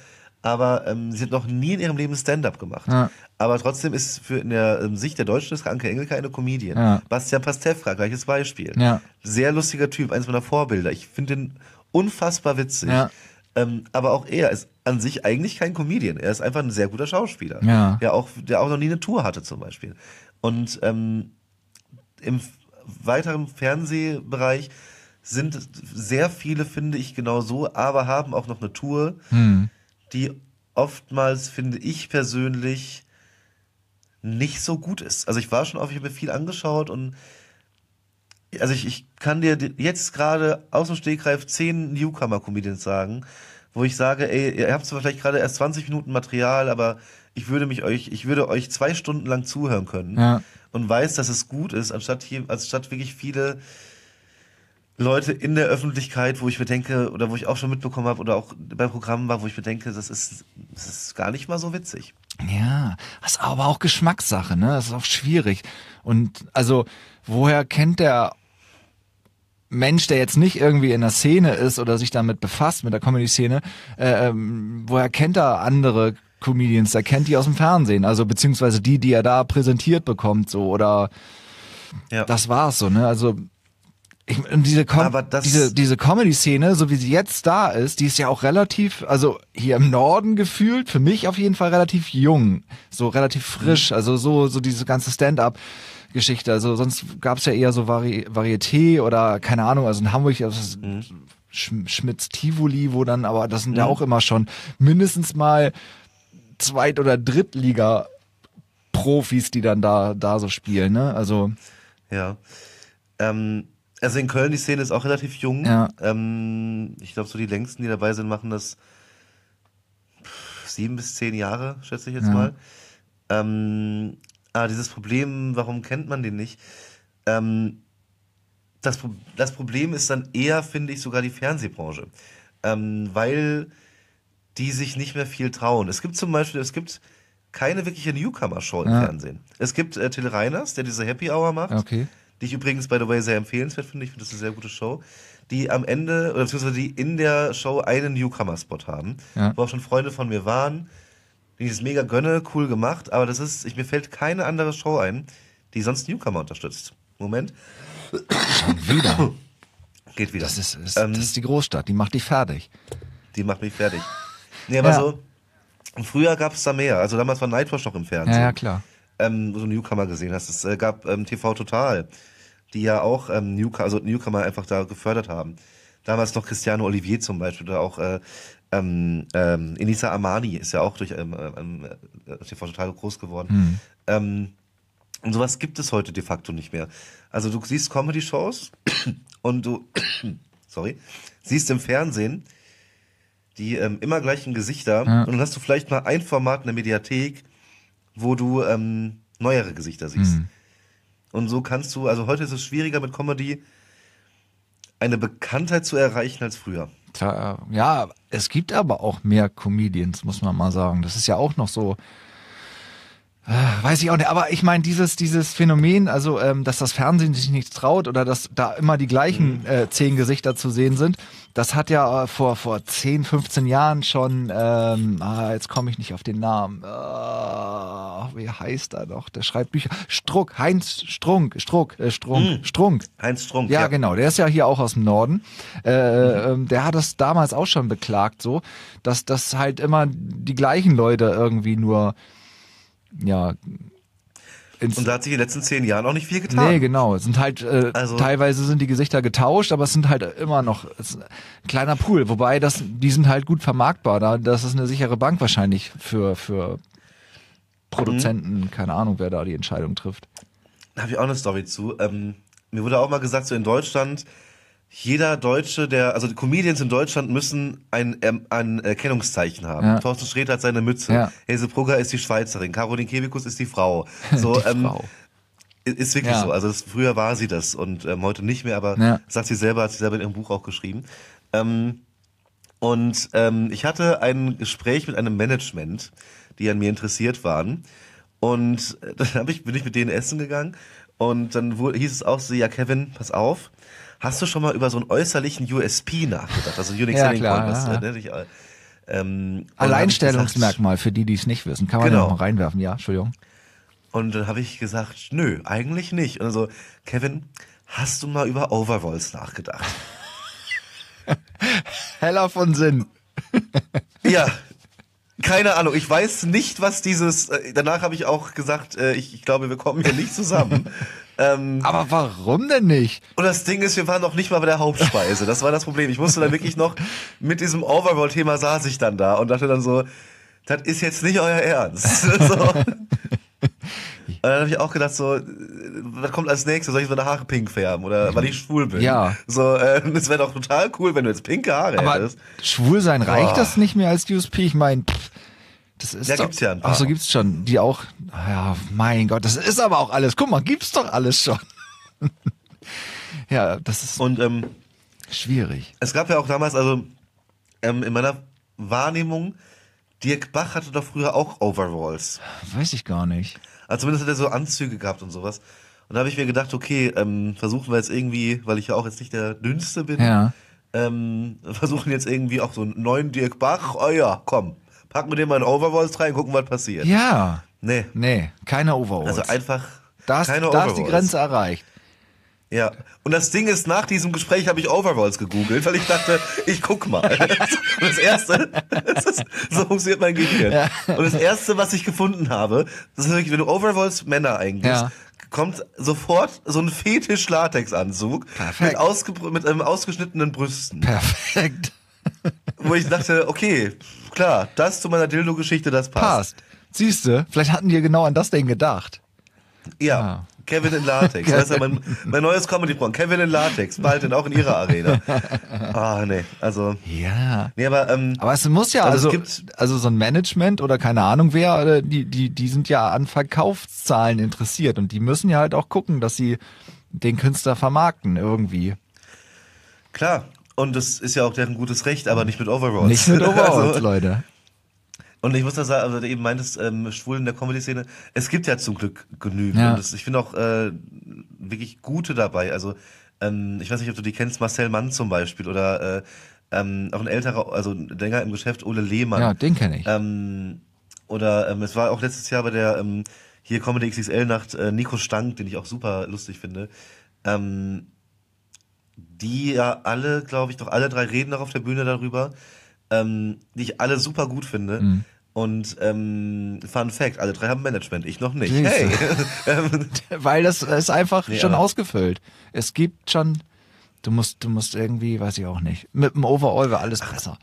Aber ähm, sie hat noch nie in ihrem Leben Stand-up gemacht. Ja. Aber trotzdem ist für in der ähm, Sicht der Deutschen ist Anke Engelke eine Comedian. Ja. Bastian Pastewka, gleiches Beispiel. Ja. Sehr lustiger Typ, eins meiner Vorbilder. Ich finde den unfassbar witzig. Ja. Ähm, aber auch er ist an sich eigentlich kein Comedian. Er ist einfach ein sehr guter Schauspieler. Ja. Der auch, der auch noch nie eine Tour hatte zum Beispiel. Und ähm, im weiteren Fernsehbereich sind sehr viele, finde ich, genau so, aber haben auch noch eine Tour, hm. die oftmals, finde ich persönlich, nicht so gut ist. Also ich war schon auf, ich habe mir viel angeschaut und also ich, ich kann dir jetzt gerade aus dem Stegreif zehn Newcomer-Comedians sagen, wo ich sage, ey, ihr habt zwar vielleicht gerade erst 20 Minuten Material, aber ich würde mich euch, ich würde euch zwei Stunden lang zuhören können Ja. und weiß, dass es gut ist, anstatt hier, anstatt wirklich viele Leute in der Öffentlichkeit, wo ich mir denke, oder wo ich auch schon mitbekommen habe, oder auch bei Programmen war, wo ich mir denke, das ist, das ist gar nicht mal so witzig. Ja, das ist aber auch Geschmackssache, ne? Das ist auch schwierig. Und also, woher kennt der Mensch, der jetzt nicht irgendwie in der Szene ist oder sich damit befasst, mit der Comedy-Szene, äh, ähm, woher kennt er andere Comedians? Der kennt die aus dem Fernsehen, also beziehungsweise die, die er da präsentiert bekommt, so oder Ja. das war's so, ne? Also ich, diese, Com diese, diese Comedy-Szene, so wie sie jetzt da ist, die ist ja auch relativ, also hier im Norden gefühlt, für mich auf jeden Fall relativ jung, so relativ frisch, also so, so diese ganze Stand-up-Geschichte. Also sonst gab's ja eher so Vari Varieté oder keine Ahnung, also in Hamburg das ist Sch Schmitz Tivoli, wo dann, aber das sind ja auch immer schon mindestens mal Zweit- oder Drittliga-Profis, die dann da, da so spielen, ne? Also, Ja. Ähm, also in Köln, die Szene ist auch relativ jung. Ja. Ähm, ich glaube, so die längsten, die dabei sind, machen das sieben bis zehn Jahre, schätze ich jetzt Ja. mal. Ähm, ah, dieses Problem, warum kennt man den nicht? Ähm, das, Pro- das Problem ist dann eher, finde ich, sogar die Fernsehbranche. Ähm, weil die sich nicht mehr viel trauen. Es gibt zum Beispiel, es gibt keine wirkliche Newcomer-Show im Ja. Fernsehen. Es gibt äh, Till Reiners, der diese Happy Hour macht. okay. Die ich übrigens, by the way, sehr empfehlenswert finde. Ich finde, das eine sehr gute Show. Die am Ende, oder beziehungsweise die in der Show einen Newcomer-Spot haben, Ja. wo auch schon Freunde von mir waren, die ich es mega gönne, cool gemacht, aber das ist, ich, mir fällt keine andere Show ein, die sonst Newcomer unterstützt. Moment, Wieder. geht wieder. Das ist, ist, Ähm, das ist die Großstadt, die macht dich fertig. Die macht mich fertig. Nee, aber Ja. so, früher gab es da mehr. Also damals war Nightwatch noch im Fernsehen. Ja, ja, klar. ähm, wo du Newcomer gesehen hast. Es äh, gab ähm, TV Total, die ja auch ähm, Newcomer, also Newcomer einfach da gefördert haben. Damals noch Cristiano Olivier zum Beispiel oder auch äh, ähm, ähm, Enisa Amani ist ja auch durch ähm, ähm, äh, TV Total groß geworden. Ähm, und sowas gibt es heute de facto nicht mehr. Also du siehst Comedy-Shows und du, sorry, siehst im Fernsehen die ähm, immer gleichen Gesichter Ja. und dann hast du vielleicht mal ein Format in der Mediathek, wo du ähm, neuere Gesichter siehst. Mhm. Und so kannst du, also heute ist es schwieriger mit Comedy eine Bekanntheit zu erreichen als früher. Ja, es gibt aber auch mehr Comedians, muss man mal sagen. Das ist ja auch noch so. Äh, Weiß ich auch nicht, aber ich meine, dieses, dieses Phänomen, also ähm, dass das Fernsehen sich nicht traut oder dass da immer die gleichen äh, zehn Gesichter zu sehen sind, das hat ja äh, vor, vor 10, 15 Jahren schon, ähm, ah, jetzt komme ich nicht auf den Namen, ah, wie heißt er doch, der schreibt Bücher, Struck, Heinz Strunk, Struck, äh, Strunk, Strunk, Heinz Strunk, ja, genau. Der ist ja hier auch aus dem Norden. Äh, ähm, der hat das damals auch schon beklagt, so, dass das halt immer die gleichen Leute irgendwie nur, ja, Und da hat sich in den letzten zehn Jahren auch nicht viel getan. Nee, genau. Es sind halt, äh, Also- teilweise sind die Gesichter getauscht, aber es sind halt immer noch ein kleiner Pool. Wobei das, die sind halt gut vermarktbar. Da, das ist eine sichere Bank wahrscheinlich für, für Produzenten. Mhm. Keine Ahnung, wer da die Entscheidung trifft. Da habe ich auch eine Story zu. Ähm, mir wurde auch mal gesagt, so in Deutschland, jeder Deutsche, der, also die Comedians in Deutschland müssen ein, ähm, ein Erkennungszeichen haben. Ja. Thorsten Sträter hat seine Mütze. Ja. Hazel Brugger ist die Schweizerin. Caroline Kebekus ist die Frau. So, die ähm, Frau. Ist wirklich Ja. so. Also das, früher war sie das und ähm, heute nicht mehr, aber Ja. sagt sie selber, hat sie selber in ihrem Buch auch geschrieben. Ähm, und ähm, ich hatte ein Gespräch mit einem Management, die an mir interessiert waren. Und äh, dann hab ich, bin ich mit denen essen gegangen und dann hieß es auch so, ja Kevin, pass auf, hast du schon mal über so einen äußerlichen USP nachgedacht? Also Unique Ja, Selling Point, was, ja, äh, ne, ich, äh, ähm, ich gesagt- Alleinstellungsmerkmal für die, die es nicht wissen. Kann man Genau. ja noch mal reinwerfen, ja, Entschuldigung. Und dann habe ich gesagt, nö, eigentlich nicht. Und dann so, Kevin, hast du mal über Overalls nachgedacht? Heller von Sinn. ja, keine Ahnung. Ich weiß nicht, was dieses. Äh, danach habe ich auch gesagt, äh, ich, ich glaube, wir kommen hier nicht zusammen. ähm, Aber warum denn nicht? und das Ding ist, wir waren noch nicht mal bei der Hauptspeise. Das war das Problem. Ich musste dann wirklich noch mit diesem Overall-Thema saß ich dann da und dachte dann so, das ist jetzt nicht euer Ernst. so. Und dann habe ich auch gedacht, so, was kommt als nächstes? Soll ich meine Haare pink färben oder weil ich schwul bin? Ja. So, äh, es wäre doch total cool, wenn du jetzt pinke Haare Aber hättest. schwul sein reicht Boah. das nicht mehr als USP? Ich meine, das ist Ja, doch, gibt's ja ein paar. Ach so, gibt's schon. Die auch, ja, mein Gott, das ist aber auch alles. Guck mal, gibt's doch alles schon. ja, das ist, Und ähm, Schwierig. Es gab ja auch damals, also ähm, in meiner Wahrnehmung, Dirk Bach hatte doch früher auch Overalls. Weiß ich gar nicht. Also zumindest hat er so Anzüge gehabt und sowas. Und da habe ich mir gedacht, okay, ähm, versuchen wir jetzt irgendwie, weil ich ja auch jetzt nicht der Dünnste bin, Ja. ähm, versuchen jetzt irgendwie auch so einen neuen Dirk Bach. Oh ja, komm, packen wir den mal in Overalls rein, gucken, was passiert. Ja. Nee, Nee, keine Overalls. also einfach da ist, keine da ist die Grenze erreicht. Ja. Und das Ding ist, nach diesem Gespräch habe ich Overalls gegoogelt, weil ich dachte, ich guck mal. Und das erste, das ist, so funktioniert mein Gehirn. Und das erste, was ich gefunden habe, das ist wirklich, wenn du Overalls Männer eingibst, Ja. kommt sofort so ein Fetisch-Latex-Anzug mit, ausge mit ähm, ausgeschnittenen Brüsten. Perfekt. Wo ich dachte, okay, klar, das zu meiner Dildo-Geschichte, das passt. Passt. Siehst du, vielleicht hatten die genau an das Ding gedacht. Ja. Ah. Kevin in Latex. Das ist ja mein, mein neues Comedy-Programm. Kevin in Latex. Bald in, auch in ihrer Arena. Ah, nee. Also, Ja. nee, aber, ähm, Aber es muss ja, Also also, es gibt- also so ein Management oder keine Ahnung wer, äh, die, die, die sind ja an Verkaufszahlen interessiert und die müssen ja halt auch gucken, dass sie den Künstler vermarkten irgendwie. klar. Und das ist ja auch deren gutes Recht, aber nicht mit Overalls. Nicht mit Overalls, also, Leute. und ich muss da sagen, also du eben meintest, ähm, Schwulen in der Comedy-Szene, es gibt ja zum Glück genügend. Ja. Und das, ich finde auch äh, wirklich gute dabei. Also, ähm, ich weiß nicht, ob du die kennst, Marcel Mann zum Beispiel oder äh, ähm, auch ein älterer, also länger im Geschäft, Ole Lehmann. Ja, den kenne ich. Ähm, oder ähm, es war auch letztes Jahr bei der ähm, hier Comedy XXL Nacht äh, Nico Stank, den ich auch super lustig finde. Ähm, die ja alle, glaube ich, doch alle drei reden noch auf der Bühne darüber, ähm, die ich alle super gut finde. Mhm. Und ähm, Fun Fact, alle drei haben Management, ich noch nicht. Hey, Weil das ist einfach Nee, schon ausgefüllt. Es gibt schon, du musst, du musst irgendwie, weiß ich auch nicht, mit dem Overall wäre alles besser.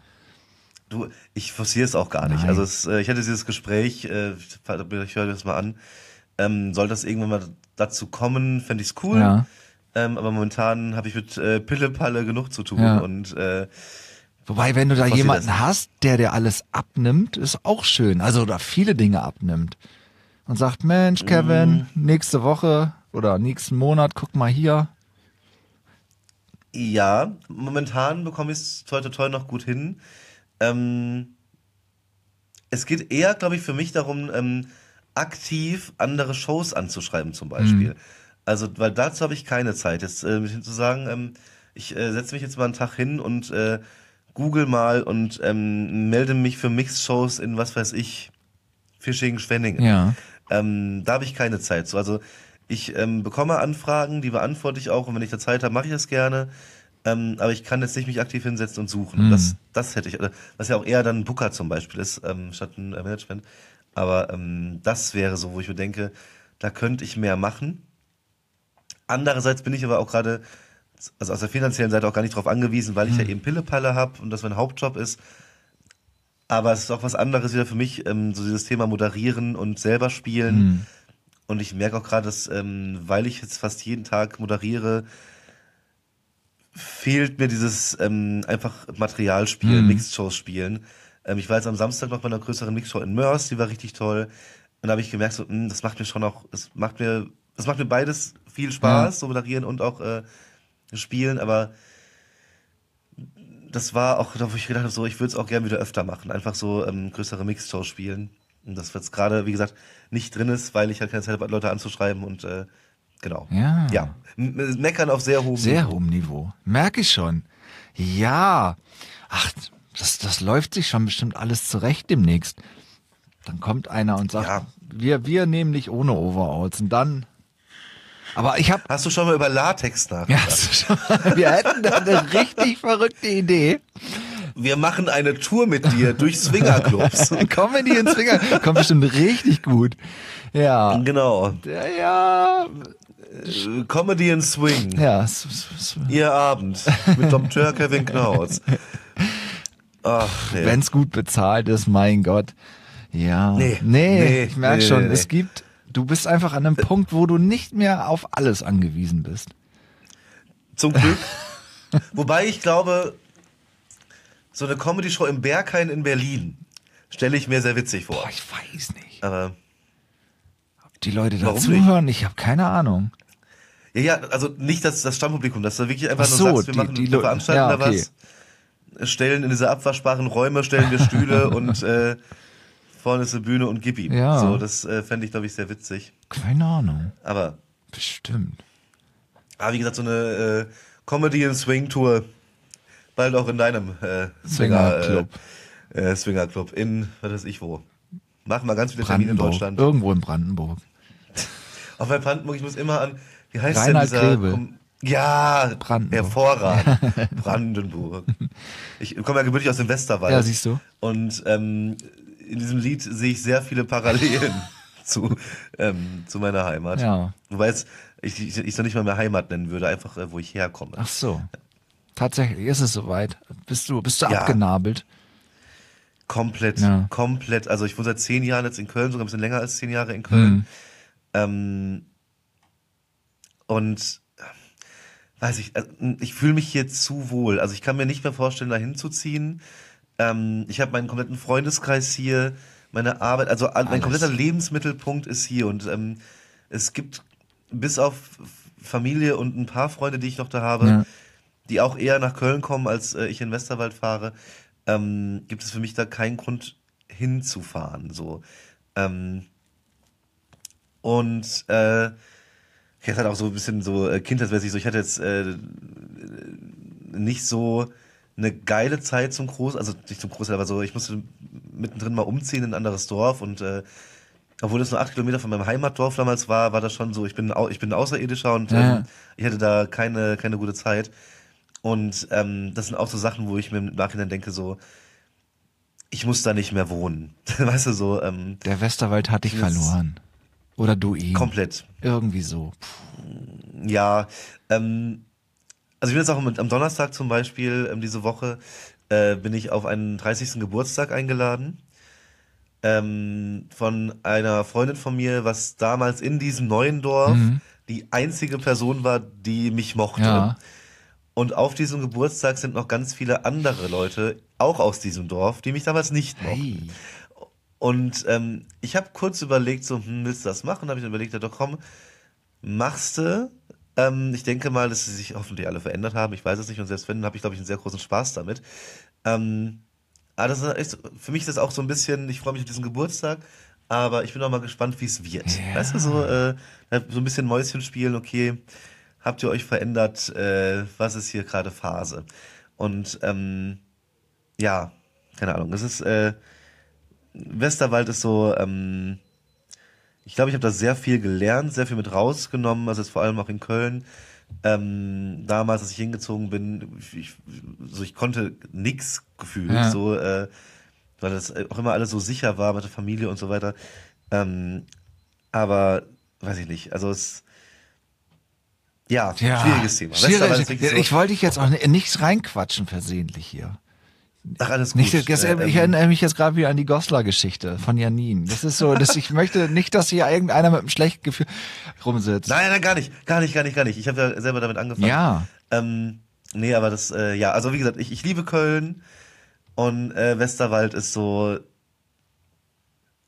du, ich forciere es auch gar nicht. Nein. Also es, äh, ich hatte dieses Gespräch, äh, ich ich höre das mal an. Ähm, soll das irgendwann mal dazu kommen, fände ich's cool. Ja. Ähm, aber momentan habe ich mit äh, Pille-Palle genug zu tun Ja. und äh, Wobei, wenn du da jemanden hast, der dir alles abnimmt, ist auch schön. Also, oder viele Dinge abnimmt. Und sagt, Mensch, Kevin, Mhm. nächste Woche oder nächsten Monat, guck mal hier. ja, momentan bekomme ich es toll, toll, toll noch gut hin. Ähm, es geht eher, glaube ich, für mich darum, ähm, aktiv andere Shows anzuschreiben zum Beispiel. Also, weil dazu habe ich keine Zeit. Jetzt äh, zu sagen, ähm, ich äh, setze mich jetzt mal einen Tag hin und äh, google mal und ähm, melde mich für Mixed-Shows in was weiß ich, Fishing, Schwenningen. Ja. Ähm, da habe ich keine Zeit zu. Also ich ähm, bekomme Anfragen, die beantworte ich auch und wenn ich da Zeit habe, mache ich das gerne. Ähm, aber ich kann jetzt nicht mich aktiv hinsetzen und suchen. Mhm. Das, das hätte ich, was ja auch eher dann ein Booker zum Beispiel ist, ähm, statt ein äh, Management. Aber ähm, das wäre so, wo ich mir denke, da könnte ich mehr machen. Andererseits bin ich aber auch gerade, also aus der finanziellen Seite auch gar nicht drauf angewiesen, weil ich ja eben Pille-Palle habe und das mein Hauptjob ist. Aber es ist auch was anderes wieder für mich, ähm, so dieses Thema moderieren und selber spielen. Und ich merke auch gerade, dass, ähm, weil ich jetzt fast jeden Tag moderiere, fehlt mir dieses ähm, einfach Material spielen, Mixed-Shows spielen. Ähm, ich war jetzt am Samstag noch bei einer größeren Mixshow in Mörs, die war richtig toll. Und da habe ich gemerkt, so, mh, das macht mir schon auch, es macht mir, es macht mir beides viel Spaß, so moderieren und auch äh, spielen, aber das war auch, da wo ich gedacht habe, so, ich würde es auch gerne wieder öfter machen, einfach so ähm, größere Mixshows spielen. Und das jetzt gerade, wie gesagt, nicht drin ist, weil ich halt keine Zeit habe, Leute anzuschreiben und äh, genau. Ja. Ja. Meckern auf sehr hohem Sehr Niveau. hohem Niveau. Merke ich schon. Ja. Ach, das, das läuft sich schon bestimmt alles zurecht demnächst. Dann kommt einer und sagt, Ja. wir, wir nehmen dich ohne Overalls. Und dann. Aber ich habe Hast du schon mal über Latex Ja, nachgedacht? hast du schon- wir hätten da eine richtig verrückte Idee. Wir machen eine Tour mit dir durch Swingerclubs. Comedy in Zwinger kommt bestimmt richtig gut. Ja. genau. Ja, ja. Äh, Comedy and Swing. Ja, Ihr Abend mit Dompteur Kevin Knaus. Ach, nee. wenn's gut bezahlt ist, mein Gott. Ja. Nee. Nee, Nee, ich merke nee, schon, es gibt, du bist einfach an einem Punkt, wo du nicht mehr auf alles angewiesen bist. Zum Glück. Wobei ich glaube, so eine Comedy-Show im Berghain in Berlin stelle ich mir sehr witzig vor. Boah, ich weiß nicht. Aber Ob die Leute Warum dazuhören, ich habe keine Ahnung. Ja, ja, also nicht das, das Stammpublikum, dass du wirklich einfach Ach nur so, sagst, wir die- machen, die Lo- veranstalten ja, da okay. was, stellen in diese abwaschbaren Räume, stellen wir Stühle und äh, vorne ist eine Bühne und gib ihm. Ja. So, das äh, fände ich, glaube ich, sehr witzig. Keine Ahnung. Aber, Bestimmt. aber wie gesagt, so eine äh, Comedy- und Swing-Tour bald auch in deinem äh, Swinger, Swingerclub. Äh, äh, Swingerclub in, was weiß ich wo. Machen wir ganz viele Termine in. Deutschland. Irgendwo in Brandenburg. Auch bei Brandenburg, ich muss immer an, wie heißt Reinhard denn dieser... Kom- ja, Brandenburg. hervorragend. Brandenburg. Ich komme ja gebürtig aus dem Westerwald. Ja, siehst du. Und ähm, in diesem Lied sehe ich sehr viele Parallelen zu, ähm, zu meiner Heimat. Ja. Wobei es, ich, ich, ich noch nicht mal mehr Heimat nennen würde, einfach äh, wo ich herkomme. Ach so. Tatsächlich ist es soweit. Bist du, bist du Ja. abgenabelt? Komplett, Ja. komplett. Also ich wohne seit zehn Jahren jetzt in Köln, sogar ein bisschen länger als zehn Jahre in Köln. Mhm. Ähm, und äh, weiß ich, also, ich fühle mich hier zu wohl. Also ich kann mir nicht mehr vorstellen, da hinzuziehen. Ähm, ich habe meinen kompletten Freundeskreis hier, meine Arbeit, also all- mein Alles. kompletter Lebensmittelpunkt ist hier und ähm, es gibt bis auf Familie und ein paar Freunde, die ich noch da habe, Ja. die auch eher nach Köln kommen, als äh, ich in Westerwald fahre, ähm, gibt es für mich da keinen Grund hinzufahren. So. Ähm, und äh, ich hatte halt auch so ein bisschen so äh, kindheitsmäßig, so ich hatte jetzt äh, nicht so eine geile Zeit zum Groß, also nicht zum Großteil, aber so, ich musste mittendrin mal umziehen in ein anderes Dorf und äh, obwohl es nur acht Kilometer von meinem Heimatdorf damals war, war das schon so, ich bin, ich bin Außerirdischer und Ja. ähm, ich hatte da keine, keine gute Zeit. Und ähm, das sind auch so Sachen, wo ich mir im Nachhinein denke, so, ich muss da nicht mehr wohnen. weißt du, so, ähm, Der Westerwald hat dich verloren. Oder du ihn. komplett. Irgendwie so. Ja, ähm, also ich bin jetzt auch mit, am Donnerstag zum Beispiel, ähm, diese Woche, äh, bin ich auf einen 30. Geburtstag eingeladen. Ähm, von einer Freundin von mir, was damals in diesem neuen Dorf die einzige Person war, die mich mochte. Ja. Und auf diesem Geburtstag sind noch ganz viele andere Leute, auch aus diesem Dorf, die mich damals nicht mochten. Hey. Und ähm, ich habe kurz überlegt, so, hm, willst du das machen? habe ich überlegt, ja doch komm, machst du. Ähm, ich denke mal, dass sie sich hoffentlich alle verändert haben. Ich weiß es nicht. Und selbst wenn, habe ich, glaube ich, einen sehr großen Spaß damit. Ähm, aber das ist für mich ist das auch so ein bisschen, ich freue mich auf diesen Geburtstag, aber ich bin auch mal gespannt, wie es wird. Ja. Weißt du, so, äh, so ein bisschen Mäuschen spielen, okay, habt ihr euch verändert, äh, was ist hier gerade Phase? Und ähm, ja, keine Ahnung, es ist, äh, Westerwald ist so, ähm, ich glaube, ich habe da sehr viel gelernt, sehr viel mit rausgenommen, also jetzt vor allem auch in Köln. Ähm, damals, als ich hingezogen bin, ich, so ich konnte nix gefühlt, Ja. so, äh, weil das auch immer alles so sicher war mit der Familie und so weiter. Ähm, aber weiß ich nicht, also es ja, Ja, schwieriges Thema. schwierig. So, Ich wollte dich jetzt auch ni- nicht reinquatschen versehentlich hier. Ach, alles gut. Äh, ich ähm, erinnere mich jetzt gerade wieder an die Goslar-Geschichte von Janin. Das ist so, dass ich möchte nicht, dass hier irgendeiner mit einem schlechten Gefühl rumsitzt. Nein, nein, gar nicht, gar nicht, gar nicht, gar nicht. Ich habe ja selber damit angefangen. Ja. Ähm, nee, aber das, äh, ja, also wie gesagt, ich, ich liebe Köln und äh, Westerwald ist so,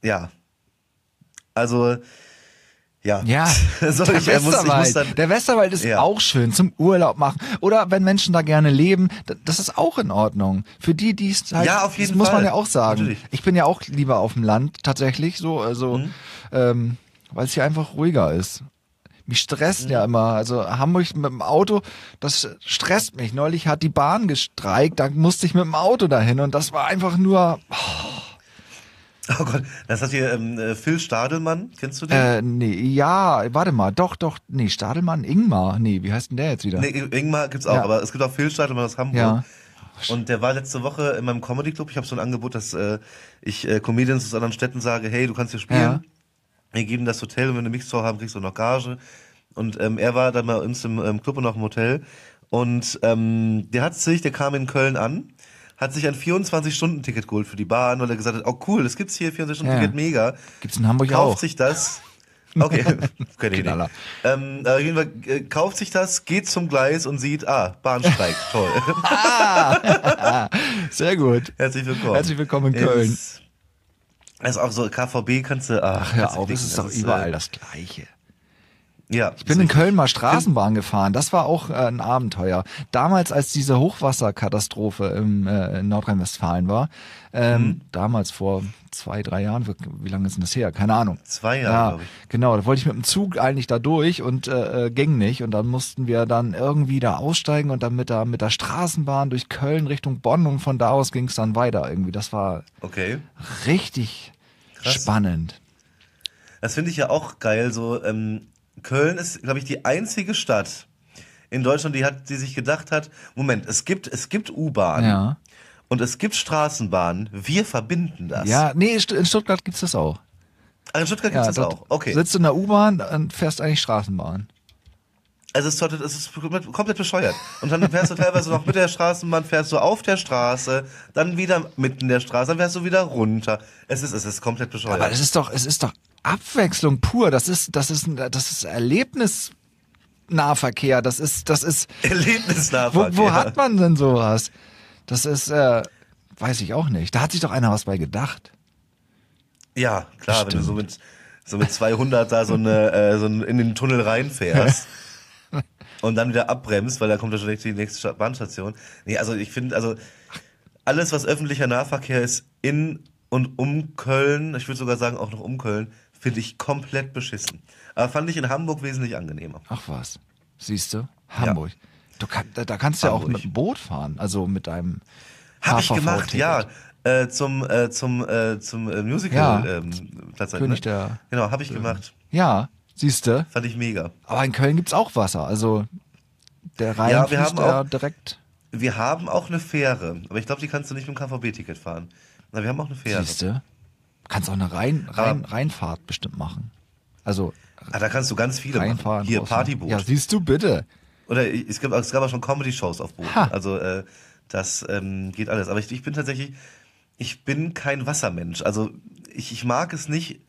ja, also, ja. Ja, so, der, ich, äh, muss, Westerwald. dann, der Westerwald ist Ja. auch schön zum Urlaub machen. Oder wenn Menschen da gerne leben, das ist auch in Ordnung. Für die, die es halt, Ja, auf jeden das muss man Fall. ja auch sagen. Natürlich. Ich bin ja auch lieber auf dem Land, tatsächlich, so, also, Mhm. ähm, weil es hier einfach ruhiger ist. Mich stresst Mhm. ja immer. Also Hamburg mit dem Auto, das stresst mich. Neulich hat die Bahn gestreikt, da musste ich mit dem Auto dahin und das war einfach nur, oh Gott, das hat hier ähm, äh, Phil Stadelmann, kennst du den? äh, nee, ja, warte mal, doch, doch, nee, Stadelmann, Ingmar, nee, wie heißt denn der jetzt wieder? nee, Ingmar gibt's auch, Ja. aber es gibt auch Phil Stadelmann aus Hamburg. Ja. Und der war letzte Woche in meinem Comedy Club. Ich habe so ein Angebot, dass äh, ich äh, Comedians aus anderen Städten sage, hey, du kannst hier spielen. Ja. Wir geben das Hotel und wenn eine Mixshow haben, kriegst du noch Gage. Und ähm, er war dann bei uns im ähm, Club und auch im Hotel. Und ähm, der hat sich, der kam in Köln an, hat sich ein 24-Stunden-Ticket geholt für die Bahn, weil er gesagt hat, oh cool, das gibt's hier, 24-Stunden-Ticket, Ja. mega. Gibt's in Hamburg Kauft auch. sich das. Okay, keine Idee. Knaller. Ähm, auf jeden Fall äh, kauft sich das, geht zum Gleis und sieht, ah, Bahnsteig, toll. Sehr gut. Herzlich willkommen. Herzlich willkommen in Köln. Ist, ist auch so, KVB kannst du, ach, auf, es knicken. ist doch Das überall äh, das Gleiche. Ja. Ich bin in Köln mal Straßenbahn gefahren. Das war auch äh, ein Abenteuer. Damals, als diese Hochwasserkatastrophe im, äh, in Nordrhein-Westfalen war, ähm, Mhm. damals vor zwei, drei Jahren, wie, lange ist denn das her? Keine Ahnung. Zwei Jahre, ja, glaube ich. Genau, da wollte ich mit dem Zug eigentlich da durch und äh, äh, ging nicht. Und dann mussten wir dann irgendwie da aussteigen und dann mit der, mit der Straßenbahn durch Köln Richtung Bonn und von da aus ging es dann weiter irgendwie. Das war Okay. richtig Krass. spannend. Das finde ich ja auch geil. So, ähm, Köln ist, glaube ich, die einzige Stadt in Deutschland, die hat, die sich gedacht hat, Moment, es gibt, es gibt U-Bahn Ja. und es gibt Straßenbahn. Wir verbinden das. Ja, nee, in Stuttgart gibt's das auch. Ach, in Stuttgart Ja, gibt es das auch. Okay. Sitzt in der U-Bahn und fährst eigentlich Straßenbahn. Also es ist, es ist komplett, bescheuert. Und dann fährst du teilweise noch mit der Straßenbahn, fährst du auf der Straße, dann wieder mitten in der Straße, dann fährst du wieder runter. Es ist, es ist komplett bescheuert. Aber das ist doch, es ist doch Abwechslung pur. Das ist, das ist, das ist Erlebnisnahverkehr. Das ist, das ist, wo, Erlebnisnahverkehr. wo hat man denn sowas? Das ist, äh, weiß ich auch nicht. Da hat sich doch einer was bei gedacht. Ja, klar, wenn du so mit, so mit 200 da so, eine, äh, so in den Tunnel reinfährst und dann wieder abbremst, weil da kommt ja schon direkt die nächste Sta- Bahnstation. Nee, also ich finde, also alles, was öffentlicher Nahverkehr ist in und um Köln, ich würde sogar sagen auch noch um Köln, finde ich komplett beschissen. Aber fand ich in Hamburg wesentlich angenehmer. Ach was. Siehst du? Hamburg. Du kann, da, da kannst du ja auch mit dem Boot fahren. Also mit deinem Habe ich gemacht, ja. Äh, zum äh, zum äh, zum äh, Musical Ja. ähm, Platz König ne? der- Genau, habe ich gemacht. Ja, siehst du? Fand ich mega. Aber in Köln gibt's auch Wasser. Also der Rhein Ja, wir haben ja auch- direkt. Wir haben auch eine Fähre, aber ich glaube, die kannst du nicht mit dem KVB-Ticket fahren. Na, wir haben auch eine Fähre. Siehst du? Kannst auch eine Rhein, Rhein, Rheinfahrt bestimmt machen. Also Ah, da kannst du ganz viele machen. reinfahren. Hier. Partyboot. Ja, siehst du bitte. Oder es gab, es gab auch schon Comedy-Shows auf Booten. Ha. Also äh, das ähm, geht alles. Aber ich, ich bin tatsächlich, ich bin kein Wassermensch. Also ich, ich mag es nicht,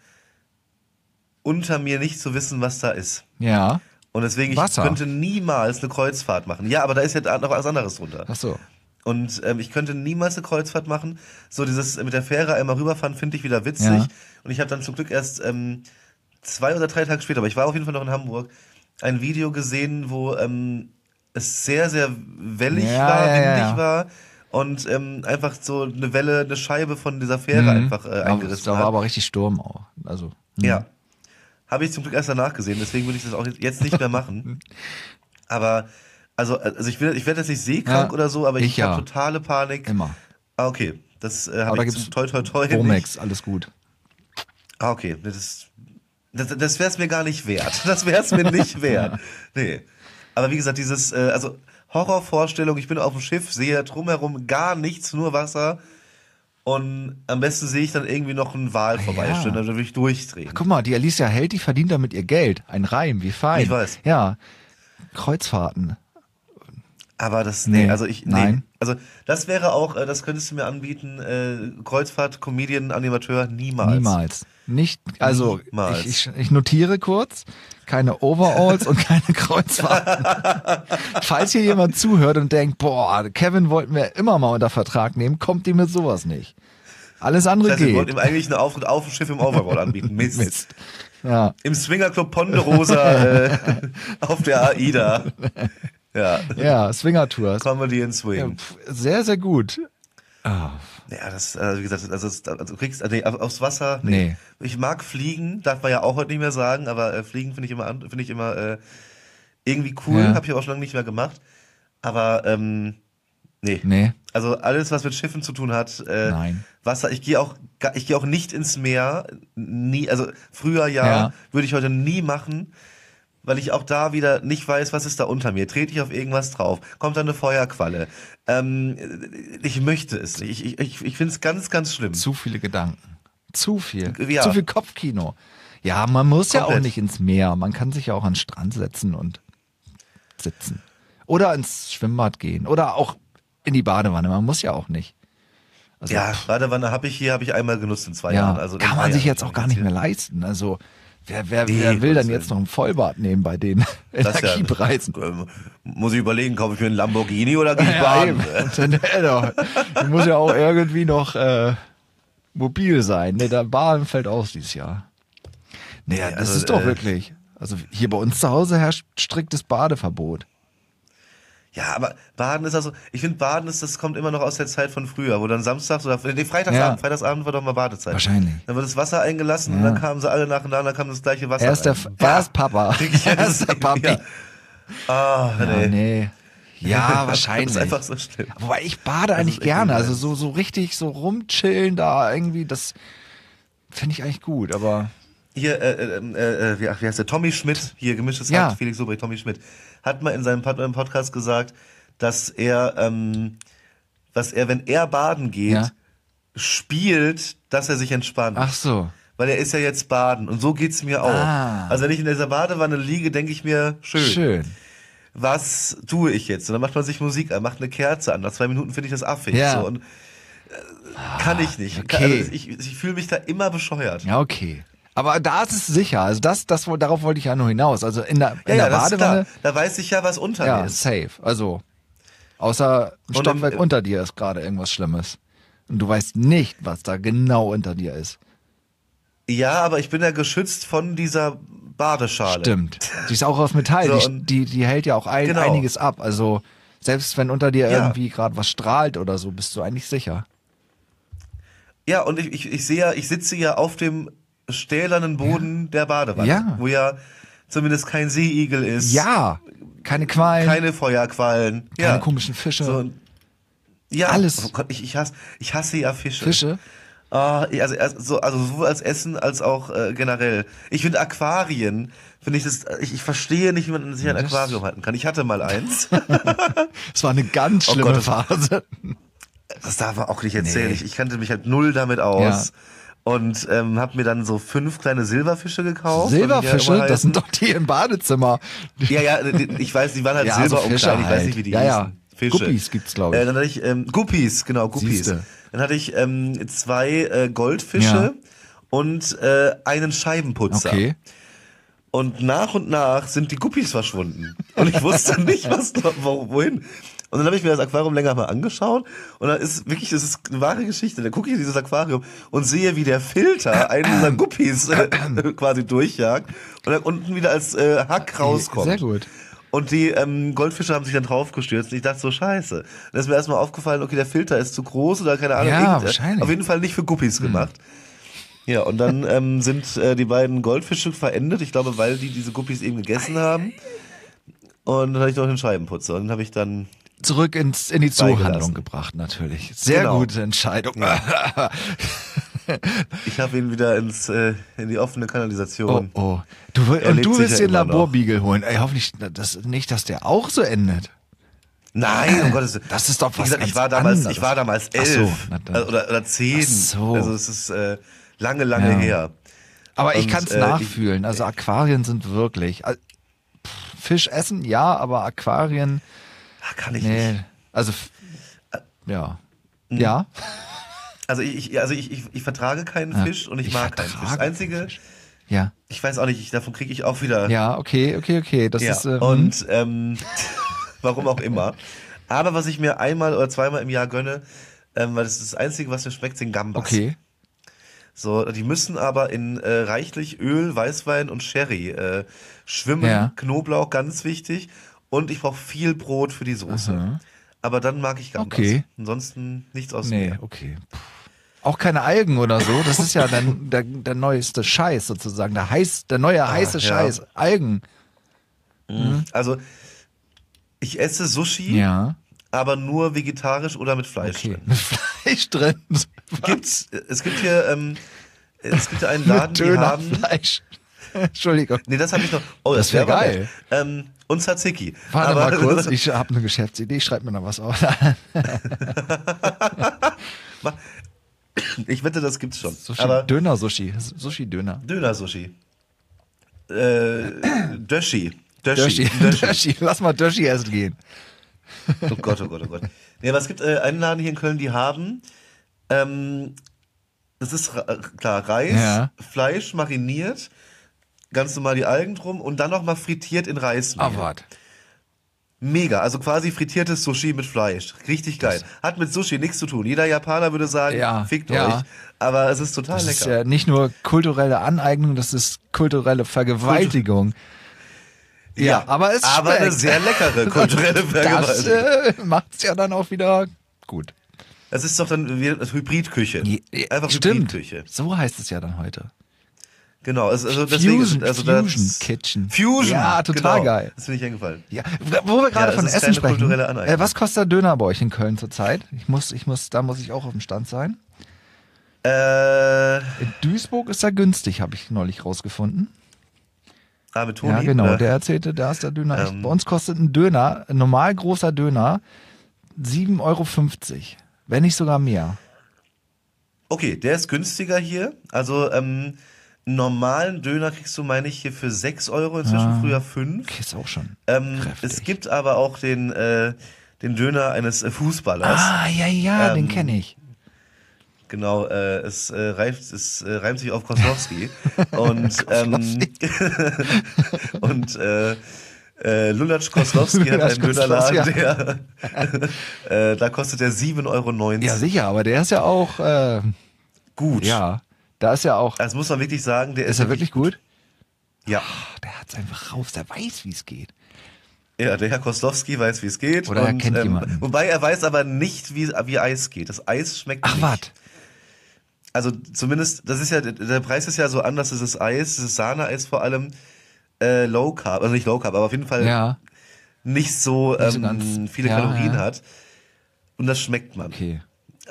unter mir nicht zu wissen, was da ist. Ja. Und deswegen, ich Wasser. könnte niemals eine Kreuzfahrt machen. Ja, aber da ist ja noch was anderes drunter. Ach so. Und ähm, ich könnte niemals eine Kreuzfahrt machen. So dieses mit der Fähre einmal rüberfahren, finde ich wieder witzig. Ja. Und ich habe dann zum Glück erst ähm, zwei oder drei Tage später, aber ich war auf jeden Fall noch in Hamburg, ein Video gesehen, wo ähm, es sehr, sehr wellig Ja, war, ja, windig war und ähm, einfach so eine Welle, eine Scheibe von dieser Fähre Mhm. einfach äh, eingerissen Da war hat. aber richtig Sturm auch. Also. hm. Ja. Habe ich zum Glück erst danach gesehen, deswegen würde ich das auch jetzt nicht mehr machen. aber, also, also ich, will, ich werde jetzt nicht seekrank Ja, oder so, aber ich, ich ja. habe totale Panik. Immer. Ah, okay. Das äh, habe ich gibt's zum toi toi toi. Womex, alles gut. Ah, okay. Das, das, das wäre es mir gar nicht wert. Das wäre es mir nicht wert. Nee. Aber wie gesagt, dieses, äh, also Horrorvorstellung, ich bin auf dem Schiff, sehe drumherum gar nichts, nur Wasser. Und am besten sehe ich dann irgendwie noch einen Wal Ah, vorbeistehen, dann würde ich durchdrehen. Guck mal, die Alicia Held, die verdient damit ihr Geld. Ein Reim, wie fein. Ich weiß. Ja. Kreuzfahrten. Aber das, nee, Nee, also ich, nee. nein. Also das wäre auch, äh, das könntest du mir anbieten, äh, Kreuzfahrt, Comedian, Animateur, niemals. Niemals. Nicht, also Niemals. ich, ich, ich notiere kurz, keine Overalls und keine Kreuzfahrten. Falls hier jemand zuhört und denkt, boah, Kevin wollten wir immer mal unter Vertrag nehmen, kommt ihm mit sowas nicht. Alles andere Das heißt, wir wollten geht. ihm eigentlich Auftritt auf dem Schiff im Overall anbieten. Mist. Mist. Ja. Im Swingerclub Ponderosa äh, auf der AIDA. Ja. Ja, Swinger-Tours. Comedy and Ja, Swing. pf, sehr, sehr gut. Ah, Ja, das, also wie gesagt, also, also du kriegst, also, nee, auf- aufs Wasser, Nee. Ich mag Fliegen, darf man ja auch heute nicht mehr sagen, aber äh, Fliegen finde ich immer, finde ich immer äh, irgendwie cool, Ja. habe ich auch schon lange nicht mehr gemacht. Aber, ähm, nee. nee, Also alles, was mit Schiffen zu tun hat, äh, Nein. Wasser, ich gehe auch, ich gehe auch nicht ins Meer, nie, also früher ja, Ja. würde ich heute nie machen, weil ich auch da wieder nicht weiß, was ist da unter mir. Trete ich auf irgendwas drauf? Kommt da eine Feuerqualle? Ähm, ich möchte es nicht. Ich, ich, ich finde es ganz, ganz schlimm. zu viele Gedanken. Zu viel. Ja. Zu viel Kopfkino. Ja, man muss ja auch Komplett. nicht ins Meer. Man kann sich ja auch an den Strand setzen und sitzen. Oder ins Schwimmbad gehen. Oder auch in die Badewanne. Man muss ja auch nicht. Also, Ja, Badewanne habe ich hier, habe ich einmal genutzt in zwei ja, Jahren. Also kann man sich jetzt auch gar ich nicht mehr leisten. Also wer, wer, Nee, wer will dann jetzt noch ein Vollbad nehmen bei den Das ist ja- Energiepreisen? Ähm, Muss ich überlegen, kaufe ich mir einen Lamborghini oder gehe ich Ja, baden? dann, äh, doch. Du musst ja auch irgendwie noch äh, mobil sein. Ne, der Bahn fällt aus dieses Jahr. Nee, das also, ist doch äh, wirklich. Also hier bei uns zu Hause herrscht striktes Badeverbot. Ja, aber Baden ist also, ich finde Baden ist, das kommt immer noch aus der Zeit von früher, wo dann samstags oder nee, Freitagsabend, Ja. Freitagsabend war doch mal Badezeit. Wahrscheinlich. Dann wird das Wasser eingelassen und Ja. dann kamen sie alle nacheinander, dann kam das gleiche Wasser. Erst der, rein. erst Papa. Ja, erst der Papi. ja. Ah, Ja, nee. nee. Ja, Das wahrscheinlich. ist einfach so schlimm. Wobei ich bade eigentlich gerne. Also so, so richtig so rumchillen da irgendwie, das finde ich eigentlich gut, aber Hier, äh, äh, äh, äh, wie, heißt der? Tommy Schmidt, hier gemischtes Ja. Hack, Felix Lobrecht, Tommy Schmidt, hat mal in seinem Podcast gesagt, dass er, ähm, was er, wenn er baden geht, Ja. spielt, dass er sich entspannt. ach so. Weil er ist ja jetzt baden und so geht's mir auch. Ah. Also wenn ich in dieser Badewanne liege, denke ich mir, schön, Schön. was tue ich jetzt? Und dann macht man sich Musik an, macht eine Kerze an. Nach zwei Minuten finde ich das affig. Ja. So, und, äh, kann ich nicht. okay. Also ich ich fühle mich da immer bescheuert. Ja, okay. Aber da ist es sicher. Also das, das, darauf wollte ich ja nur hinaus. Also in der, in Ja, ja, der ist Badewanne. Da weiß ich ja, was unter ja, mir ist. safe. Also außer ein Stockwerk im- unter dir ist gerade irgendwas Schlimmes. Und du weißt nicht, was da genau unter dir ist. Ja, aber ich bin ja geschützt von dieser Badeschale. Stimmt. Die ist auch aus Metall. So, die, die, die hält ja auch ein, Genau. einiges ab. Also selbst wenn unter dir Ja. irgendwie gerade was strahlt oder so, bist du eigentlich sicher. Ja, und ich, ich, ich sehe ja, ich sitze ja auf dem stählernen Boden der Badewanne, Ja. wo ja zumindest kein Seeigel ist, Ja. Keine Qualen, keine, keine Feuerquallen, ja. komischen Fische. So, ja, Alles. Oh Gott, ich, ich, hasse, ich hasse ja Fische. Fische. Ah, also, erst so, also sowohl als Essen als auch äh, generell. Ich finde Aquarien, finde ich das, ich, ich verstehe nicht, wie man sich ein Das- Aquarium halten kann. Ich hatte mal eins. Es war eine ganz Oh schlimme Gott. Phase. Das darf man auch nicht erzählen. Nee. Ich, ich kannte mich halt null damit aus. Und ähm, habe mir dann so fünf kleine Silberfische gekauft. Silberfische, ja das sind heißen- doch die im Badezimmer. Ja, ja, ich weiß, die waren halt Ja, Silber so und klein, ich weiß halt. nicht, wie die Ja, ja. Fische. Guppies gibt's, glaub ich. Äh, dann hatte ich, ähm, Guppies, genau, Guppies. Siehste. Dann hatte ich ähm, zwei äh, Goldfische Ja. und äh, einen Scheibenputzer. Okay. Und nach und nach sind die Guppies verschwunden. Und ich wusste nicht, was wo, wohin. Und dann habe ich mir das Aquarium länger mal angeschaut und dann ist wirklich, das ist eine wahre Geschichte. Da gucke ich in dieses Aquarium und sehe, wie der Filter einen dieser Guppies äh, quasi durchjagt und dann unten wieder als äh, Hack rauskommt. Sehr gut. Und die ähm, Goldfische haben sich dann draufgestürzt. Und ich dachte so, scheiße. Dann ist mir erstmal aufgefallen, okay, der Filter ist zu groß oder keine Ahnung. Ja, irgend- wahrscheinlich. Hm. Auf jeden Fall nicht für Guppies gemacht. Ja, und dann ähm, sind äh, die beiden Goldfische verendet. Ich glaube, weil die diese Guppies eben gegessen haben. Und dann hatte ich noch den Scheibenputzer. Und den habe ich dann. Zurück ins, in die. Zoohandlung gebracht, natürlich. Sehr Genau. gute Entscheidung. Ich habe ihn wieder ins, äh, in die offene Oh, Kanalisation. oh. Du, will- Er und du willst den. Laborbeagle holen. Ey, hoffentlich das, nicht, dass der auch so endet. Nein, um Gottes Willen. Das ist doch Wie was gesagt, ich war damals, anderes. ich war damals elf so, äh, oder, oder zehn. Ach so. Also es ist äh, lange, lange Ja. her. Aber ich Und, kann es äh, ich- nachfühlen. Also Aquarien sind wirklich. äh, Fisch essen, ja, aber Aquarien, Kann ich nicht. nee. Also, f- ja. Ja. Also ich, also ich, ich, ich vertrage keinen Ja. Fisch und ich, Ich mag keinen Fisch. Das Einzige, Fisch. Ja. ich weiß auch nicht, ich, davon kriege ich auch wieder. Ja, okay, okay, okay. Das Ja, ist. Äh, und ähm, warum auch immer. Aber was ich mir einmal oder zweimal im Jahr gönne, ähm, weil das ist das Einzige, was mir schmeckt, sind Gambas. okay. So, die müssen aber in äh, reichlich Öl, Weißwein und Sherry äh, schwimmen. Ja. Knoblauch, ganz wichtig. Und ich brauche viel Brot für die Soße. Aber dann mag ich Gambas. Okay. Ansonsten nichts aus Nee, mir. okay. Puh. Auch keine Algen oder so. Das ist ja der, der, der neueste Scheiß sozusagen. Der, heiß, der neue heiße ja. Scheiß. Algen. Also, ich esse Sushi, Ja. aber nur vegetarisch oder mit Fleisch Okay. drin. Mit Fleisch drin. Gibt's, es gibt hier, ähm, es gibt hier einen Mit Laden, die haben. Dönerfleisch. Entschuldigung. Nee, das habe ich noch. Oh, Das das, wär wäre aber geil. Ähm, und Tzatziki. Warte Aber- mal kurz, ich habe eine Geschäftsidee, ich schreibe mir noch was auf. ich wette, das gibt's schon. Döner-Sushi. Sushi-Döner. Döner-Sushi. Äh, Döschi. Döschi. Döschi. Döschi. Lass mal Döschi essen gehen. Oh Gott, oh Gott, oh Gott. Nee, aber es gibt äh, einen Laden hier in Köln, die haben, ähm, das ist klar, Reis, Ja. Fleisch mariniert, ganz normal die Algen drum und dann nochmal frittiert in Reismehl. Ah, warte. Mega, also quasi frittiertes Sushi mit Fleisch. Richtig geil. Hat mit Sushi nichts zu tun. Jeder Japaner würde sagen, Ja, fickt ja. euch. Aber es ist total Das ist lecker. ja nicht nur kulturelle Aneignung, das ist kulturelle Vergewaltigung. Ja, aber es aber eine schmeckt. sehr leckere kulturelle Das Vergewaltigung. äh, macht's ja dann auch wieder gut. Das ist doch dann Hybridküche. Einfach Stimmt. Hybridküche. So heißt es ja dann heute. Genau, also, also deswegen Fusion, also Fusion das, Kitchen. Fusion. Ja, total genau. geil. Das finde ich eingefallen. Ja, wo wir gerade das von ist Essen sprechen. Äh, was kostet der Döner bei euch in Köln zurzeit? Ich muss, ich muss, da muss ich auch auf dem Stand sein. Äh, In Duisburg ist er günstig, habe ich neulich rausgefunden. ah, mit Toni? ja, genau. oder? Der erzählte, da ist der Döner. Ähm. Bei uns kostet ein Döner, ein normal großer Döner, 7,50 Euro. Wenn nicht sogar mehr. Okay, der ist günstiger hier. Also, ähm, normalen Döner kriegst du, meine ich, hier für 6 Euro, inzwischen früher 5. Okay, ist auch schon. Ähm, es gibt aber auch den, äh, den Döner eines äh, Fußballers. Ah, ja, ja, den Ähm, kenne ich. Genau, äh, es, äh, reimt, es äh, reimt sich auf Koslowski. und ähm, und äh, äh, Lulatsch Koslowski hat einen Dönerladen, Koslowski, der äh, da kostet der 7,90 Euro. Ja, sicher, aber der ist ja auch, äh, Gut. ja, da ist ja auch, Das muss man wirklich sagen, der ist, ist er wirklich gut? Ja. Ach, der hat's einfach raus, der weiß, wie es geht. Ja, der Herr Koslowski weiß, wie es geht. Oder er kennt jemanden. Wobei er weiß aber nicht, wie, wie Eis geht. Das Eis schmeckt Ach, nicht. was? Also zumindest, das ist ja, der Preis ist ja so anders, es ist Eis, es ist Sahne-Eis vor allem, äh, Low Carb, also nicht Low Carb, aber auf jeden Fall Ja, nicht so, Nicht so ähm, ganz- viele ja, Kalorien ja. hat. Und das schmeckt man. okay.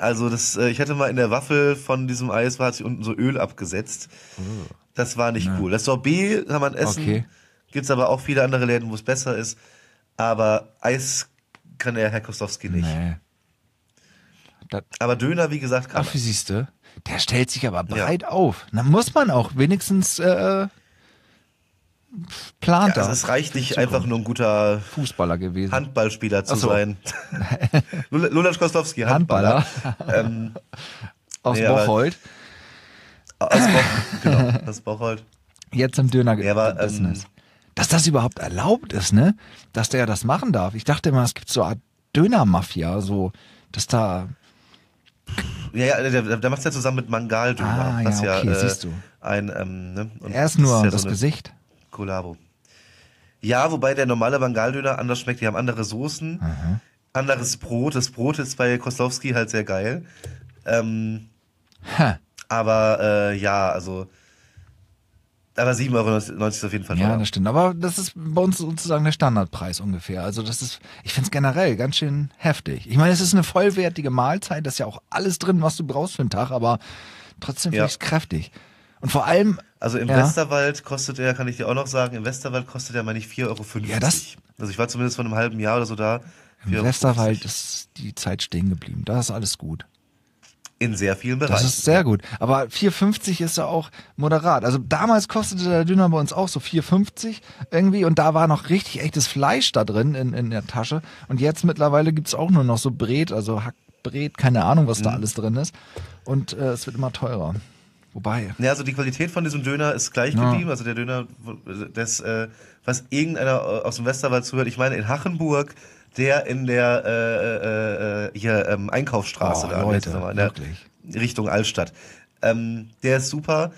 Also das, äh, ich hatte mal in der Waffel von diesem Eis, war hat sich unten so Öl abgesetzt. Das war nicht cool. Das Sorbet kann man essen. Oh. Okay. Gibt's aber auch viele andere Läden, wo es besser ist. Aber Eis kann der Herr Kostowski nicht. Nee. Das, Aber Döner, wie gesagt, kann ach, wie siehst du? Der stellt sich aber breit auf. Dann muss man auch wenigstens äh, plant Ja, also es reicht nicht einfach nur ein guter Fußballer gewesen. Handballspieler zu so. sein. Lul- Lulatsch Kostowski, Handballer. ähm, aus nee, aber- Bocholt. aus Boch, genau, aus Bocholt. Jetzt im Döner Ja, aber, ähm. Dass das überhaupt erlaubt ist, ne? Dass der das machen darf. Ich dachte immer, es gibt so eine Art Döner-Mafia, so, dass da. Ja, ja, der, der macht's ja zusammen mit Mangal-Döner. Ah, was ja, okay, äh, siehst du. Ein, ähm, ne? Er ist nur ja das so eine Gesicht. Kollabo. Ja, wobei der normale Mangaldöner anders schmeckt. Die haben andere Soßen, anderes Brot. Das Brot ist bei Koslowski halt sehr geil. Ähm, Ha. aber äh, ja, also. Aber 7,90 Euro ist auf jeden Fall Ja, das stimmt. Aber das ist bei uns sozusagen der Standardpreis ungefähr. Also das ist, ich finde es generell ganz schön heftig. Ich meine, es ist eine vollwertige Mahlzeit, das ist ja auch alles drin, was du brauchst für den Tag, aber trotzdem finde ich es kräftig. Und vor allem, Also im Ja. Westerwald kostet er, kann ich dir auch noch sagen, im Westerwald kostet er, meine ich, 4,50 Euro. Ja, das- also ich war zumindest vor einem halben Jahr oder so da. 4,50 im. Westerwald ist die Zeit stehen geblieben. Da ist alles gut. In sehr vielen Das Bereichen. ist sehr gut. Aber 4,50 ist ja auch moderat. Also damals kostete der Döner bei uns auch so 4,50 irgendwie und da war noch richtig echtes Fleisch da drin in, in der Tasche. Und jetzt mittlerweile gibt's auch nur noch so Bret, also Hackbret, keine Ahnung, was Mhm. da alles drin ist. Und äh, es wird immer teurer. Wobei, Ja, also die Qualität von diesem Döner ist gleich Ja. geblieben. Also der Döner, das, äh, was irgendeiner äh, aus dem Westerwald zuhört, ich meine in Hachenburg, der in der äh, äh, äh, hier ähm, Einkaufsstraße Oh, da, Leute, nochmal, in der wirklich. Richtung Altstadt. Ähm, der ist super.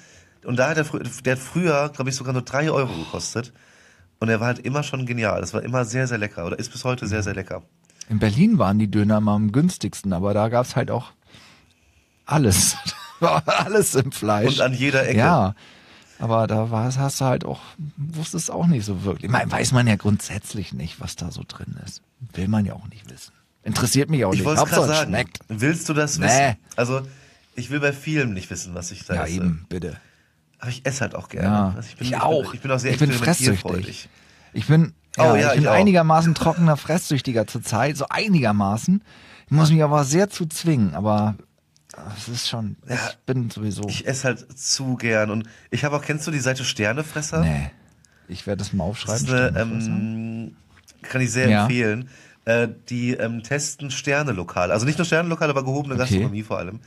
Und da hat er, der hat früher, glaube ich, sogar nur drei Euro gekostet. Und er war halt immer schon genial. Das war immer sehr, sehr lecker. Oder ist bis heute sehr, sehr lecker. in Berlin waren die Döner mal am günstigsten, aber da gab's halt auch alles. War alles im Fleisch. Und an jeder Ecke. Ja, aber da war, hast du halt auch, wusstest auch nicht so wirklich. Ich meine, weiß man ja grundsätzlich nicht, was da so drin ist. Will man ja auch nicht wissen. Interessiert mich auch Ich nicht. wollte es sagen. schmeckt. Willst du das Nee. wissen? Also, ich will bei vielem nicht wissen, was ich da Ja, esse. eben, bitte. Aber ich esse halt auch gerne. Ja, Also ich, bin, ich auch. Ich bin auch sehr Ich bin experimentierfreudig. Ich bin, Oh, ja, ja, ich bin ich einigermaßen trockener Fresssüchtiger zurzeit, so einigermaßen. Ich muss mich aber sehr zu zwingen, aber es ist schon, ich bin sowieso, Ich esse halt zu gern. Und ich habe auch, kennst du die Seite Sternefresser? nee. Ich werde das mal Das aufschreiben. ist eine, ähm, kann ich sehr Ja. empfehlen. Äh, die ähm, testen Sternelokale. Also nicht nur Sternelokale, aber gehobene Okay. Gastronomie vor allem.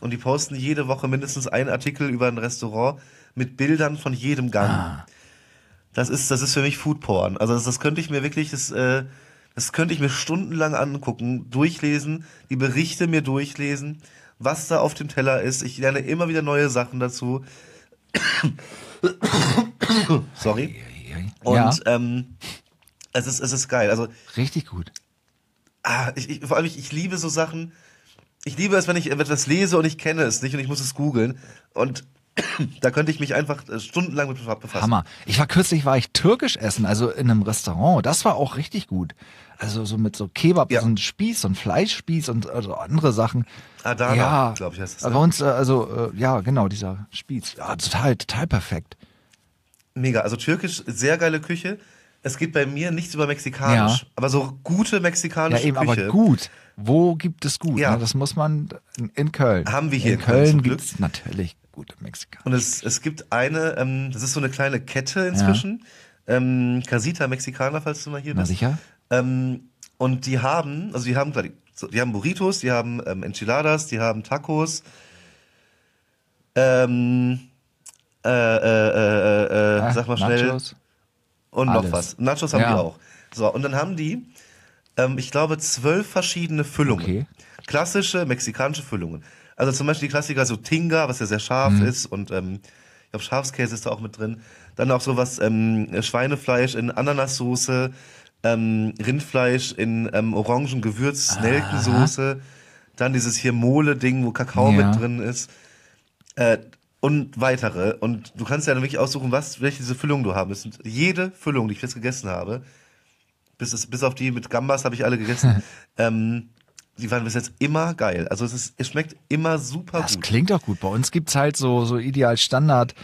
Und die posten jede Woche mindestens einen Artikel über ein Restaurant mit Bildern von jedem Gang. Ah. Das ist, das ist für mich Foodporn. Also das, das könnte ich mir wirklich, das, äh, das könnte ich mir stundenlang angucken, durchlesen, die Berichte mir durchlesen, was da auf dem Teller ist. Ich lerne immer wieder neue Sachen dazu. Sorry. Und ja, ähm, es ist, es ist geil. Also richtig gut. ah, ich, ich, vor allem ich, ich liebe so Sachen. Ich liebe es, wenn ich etwas lese und ich kenne es nicht und ich muss es googeln. Und da könnte ich mich einfach äh, stundenlang mit befassen. Hammer. Ich war kürzlich, war ich türkisch essen, also in einem Restaurant. Das war auch richtig gut. Also so mit so Kebab, Ja. so ein Spieß, so ein Fleischspieß und also andere Sachen. Adana, ja, glaube ich, heißt es. Bei Ne? uns, äh, also, äh, ja, genau, dieser Spieß. Ja, total, total perfekt. Mega. Also türkisch, sehr geile Küche. Es geht bei mir nichts über mexikanisch, Ja. aber so gute Ja, mexikanische eben, Küche. aber gut. Wo gibt es gut? Ja. Ne? Das muss man in, Köln. Haben wir hier in Köln Köln gibt es natürlich gute Mexikaner. Und es, es gibt eine, ähm, das ist so eine kleine Kette inzwischen. Ähm, Casita Mexicana, falls du mal hier Na bist. sicher? Ähm, und die haben, also die haben, die, haben Burritos, die haben ähm, Enchiladas, die haben Tacos. Ähm, äh, äh, äh, Ah, sag mal schnell. Nachos? Und noch Alles. was. Nachos haben Ja. die auch. So, und dann haben die, ähm, ich glaube, zwölf verschiedene Füllungen. Okay. Klassische mexikanische Füllungen. Also zum Beispiel die Klassiker so Tinga, was ja sehr scharf Mhm. ist und ähm, ich glaube Schafskäse ist da auch mit drin. Dann auch sowas ähm, Schweinefleisch in Ananassoße, ähm, Rindfleisch in ähm, Orangengewürz, Nelkensoße. Dann dieses hier Mole-Ding, wo Kakao Ja. mit drin ist. Äh, und weitere. Und du kannst ja dann wirklich aussuchen, was, welche diese Füllungen du haben willst. Und jede Füllung, die ich jetzt gegessen habe, bis, es, bis auf die mit Gambas habe ich alle gegessen, ähm, die waren bis jetzt immer geil. Also es, ist, es schmeckt immer super Das gut. klingt doch gut. Bei uns gibt's halt so, so ideal Standard.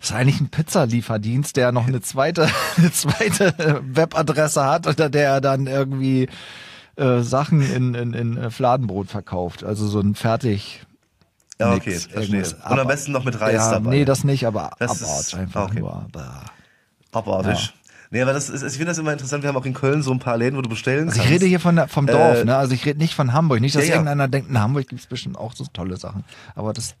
Das ist eigentlich ein Pizzalieferdienst, der noch eine zweite, eine zweite Webadresse hat, unter der er dann irgendwie äh, Sachen in, in, in äh, Fladenbrot verkauft. Also so ein fertig. Ja, okay, nix, verstehe. Und am besten noch mit Reis ja, dabei. Nee, das nicht, aber Das abartig einfach okay. nur. Aber. Abartig. Nee, aber das ist, ich finde das immer interessant. Wir haben auch in Köln so ein paar Läden, wo du bestellen Also kannst. ich rede hier von der, vom Dorf, Äh, ne? Also ich rede nicht von Hamburg. Nicht, dass ja, ja. irgendeiner denkt, in Hamburg gibt's bestimmt auch so tolle Sachen. Aber das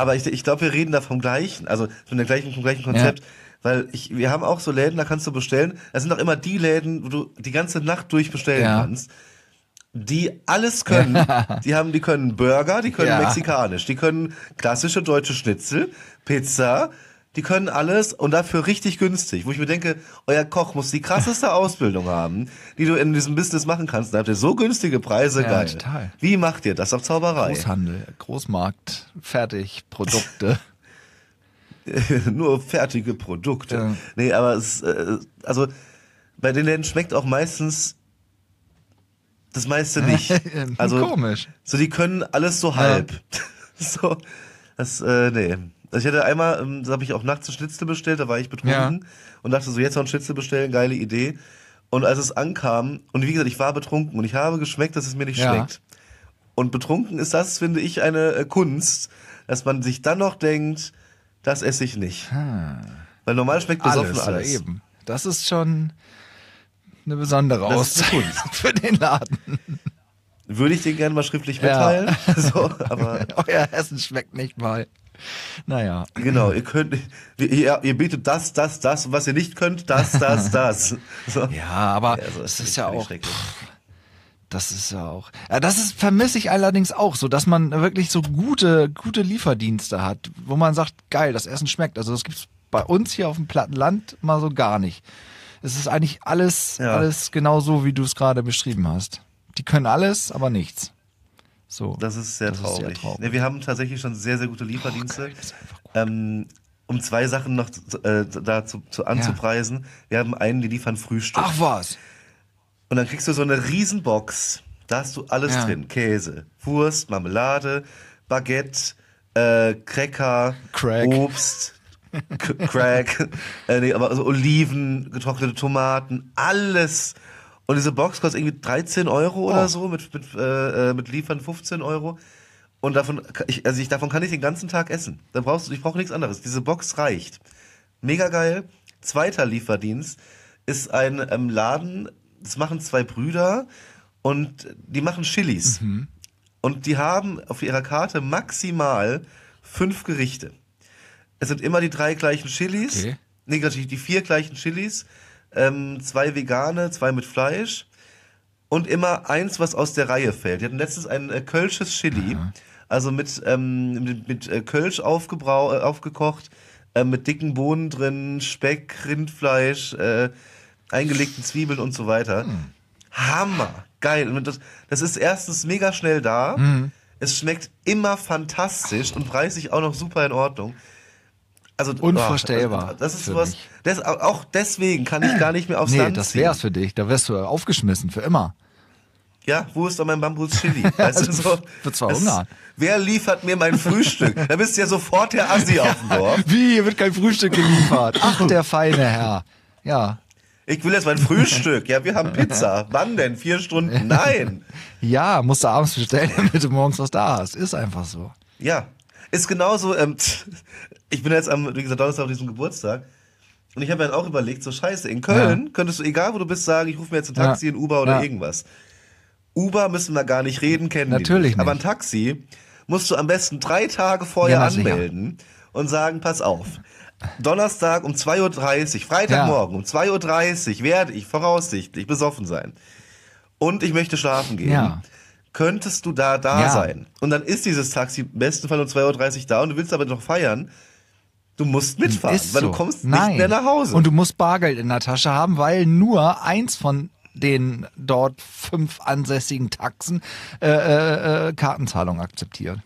Aber ich, ich glaube, wir reden da vom gleichen, also von der gleichen, vom gleichen Konzept. Weil ich, wir haben auch so Läden, da kannst du bestellen. Das sind auch immer die Läden, wo du die ganze Nacht durch bestellen Ja. kannst. Die alles können. die haben, die können Burger, die können Ja. mexikanisch, die können klassische deutsche Schnitzel, Pizza, die können alles und dafür richtig günstig. Wo ich mir denke, euer Koch muss die krasseste Ausbildung haben, die du in diesem Business machen kannst. Da habt ihr so günstige Preise, Ja, geil. total. Wie macht ihr das auf Zauberei? Großhandel, Großmarkt, Fertigprodukte. nur fertige Produkte. Ja. Nee, aber es, äh, also bei den Läden schmeckt auch meistens das meiste nicht. Also Komisch. so die können alles so halb. so das äh, nee. Also ich hatte einmal, ähm, da habe ich auch nachts ein Schnitzel bestellt, da war ich betrunken und dachte so jetzt noch ein Schnitzel bestellen, geile Idee. Und als es ankam und wie gesagt, ich war betrunken und ich habe geschmeckt, dass es mir nicht Ja. schmeckt. Und betrunken ist das, finde ich, eine äh, Kunst, dass man sich dann noch denkt, das esse ich nicht. Weil normal schmeckt besoffen Alles, alles. ja, eben. Das ist schon eine besondere Das Auszeichnung für den Laden. Würde ich den gerne mal schriftlich Ja. mitteilen. so, aber Euer Essen schmeckt nicht mal. Naja. genau, ihr könnt, ihr, ihr bietet das, das, das, was ihr nicht könnt, das, das, das. So. Ja, aber Ja, so es ist ja auch. Das ist ja auch. Ja, das ist, vermisse ich allerdings auch, so dass man wirklich so gute, gute Lieferdienste hat, wo man sagt, geil, das Essen schmeckt. Also das gibt's bei uns hier auf dem Plattenland mal so gar nicht. Es ist eigentlich alles, Ja. alles genau so, wie du es gerade beschrieben hast. Die können alles, aber nichts. So. Das ist sehr Das ist traurig. sehr traurig. Nee, wir haben tatsächlich schon sehr, sehr gute Lieferdienste. geil, das ist einfach gut. ähm, um zwei Sachen noch äh, da zu, zu anzupreisen. Wir haben einen, die liefern Frühstück. Ach was. Und dann kriegst du so eine Riesenbox. Da hast du alles Ja. drin. Käse, Wurst, Marmelade, Baguette, äh, Cracker, Crack. Obst, Crack, äh, nee, aber also Oliven, getrocknete Tomaten, alles. Und diese Box kostet irgendwie 13 Euro oder Oh. so, mit, mit, äh, äh, mit Liefern 15 Euro. Und davon, ich, also ich, davon kann ich den ganzen Tag essen. Da brauchst du, ich brauche nichts anderes. Diese Box reicht. Mega geil. Zweiter Lieferdienst ist ein ähm, Laden, das machen zwei Brüder und die machen Chilis. Und die haben auf ihrer Karte maximal fünf Gerichte. Es sind immer die drei gleichen Chilis. Okay. negativ, die vier gleichen Chilis, ähm, zwei vegane, zwei mit Fleisch und immer eins, was aus der Reihe fällt. Die hatten letztens ein äh, Kölsches Chili, also mit, ähm, mit, mit äh, Kölsch aufgebrau äh, aufgekocht, äh, mit dicken Bohnen drin, Speck, Rindfleisch, äh, eingelegten Zwiebeln und so weiter. Hammer, geil. Und das, das ist erstens mega schnell da. Es schmeckt immer fantastisch und preislich auch noch super in Ordnung. Also Unvorstellbar Also, das ist für was. mich. Das, auch deswegen kann ich gar nicht mehr aufs Nee, Land das ziehen. wär's für dich. Da wärst du aufgeschmissen, für immer. Ja, wo ist doch mein Bambus-Chili? Weißt du, so, Wird zwar hungern. Wer liefert mir mein Frühstück? Da bist du ja sofort der Assi auf dem Dorf. Wie, hier wird kein Frühstück geliefert. Ach, der feine Herr. Ja. Ich will jetzt mein Frühstück. Ja, wir haben Pizza. Wann denn? Vier Stunden? Nein. Ja, musst du abends bestellen, damit du morgens was da hast. Ist einfach so. Ja, ist genauso. Ähm, ich bin jetzt am, wie gesagt, Donnerstag auf diesem Geburtstag. Und ich habe mir dann auch überlegt, so scheiße, in Köln könntest du, egal wo du bist, sagen, ich rufe mir jetzt ein Taxi, Ja. ein Uber oder Ja. irgendwas. Uber müssen wir gar nicht reden, kennen Natürlich nicht. Aber ein. Taxi musst du am besten drei Tage vorher Ja, na sicher. anmelden und sagen, pass auf. Donnerstag um 2.30 Uhr, Freitagmorgen um 2.30 Uhr werde ich voraussichtlich besoffen sein. Und ich möchte schlafen gehen. Ja. Könntest du da da Ja. sein? Und dann ist dieses Taxi im besten Fall um 2.30 Uhr da und du willst aber noch feiern. Du musst mitfahren, Ist weil so. du kommst Nein. nicht mehr nach Hause. Und du musst Bargeld in der Tasche haben, weil nur eins von den dort fünf ansässigen Taxen äh, äh, äh, Kartenzahlung akzeptiert.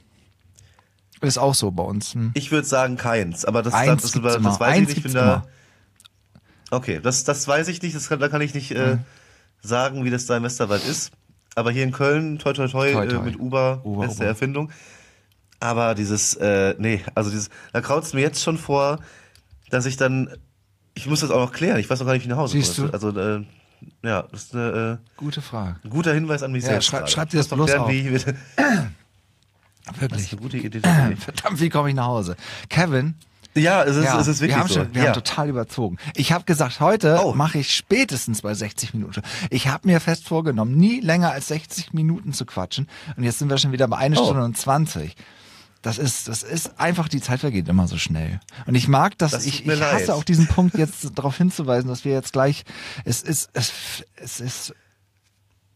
Ist auch so bei uns. Hm. ich würde sagen keins, aber das, Eins das, das, gibt's das, weiß Eins ich nicht. Ich gibt's bin da, okay, das, das weiß ich nicht, das kann, da kann ich nicht äh, sagen, wie das da im Westerwald ist. Aber hier in Köln, toi toi toi, Toi, toi. Äh, mit Uber, Uber, beste Uber. Erfindung. Aber dieses, äh, nee, also dieses, da kraut's mir jetzt schon vor, dass ich dann, ich muss das auch noch klären, ich weiß noch gar nicht, wie ich nach Hause Siehst komme. du? Also, äh, ja, das ist eine, äh, Gute Frage. Guter Hinweis an mich Ja, selbst. schreib- schreib dir das bloß auf. Wie, wie, das Wirklich. ist eine gute. Idee. Verdammt, wie komme ich nach Hause? Kevin, ja, es ist, ja, es ist wirklich wir haben so. schon, wir ja. haben total überzogen. Ich habe gesagt, heute Oh. mache ich spätestens bei 60 Minuten. Ich habe mir fest vorgenommen, nie länger als 60 Minuten zu quatschen. Und jetzt sind wir schon wieder bei einer Oh. Stunde und 20. Das ist, das ist einfach, die Zeit vergeht immer so schnell. Und ich mag das, Das ich, ich hasse leid. auch diesen Punkt jetzt darauf hinzuweisen, dass wir jetzt gleich, es ist, es, es ist,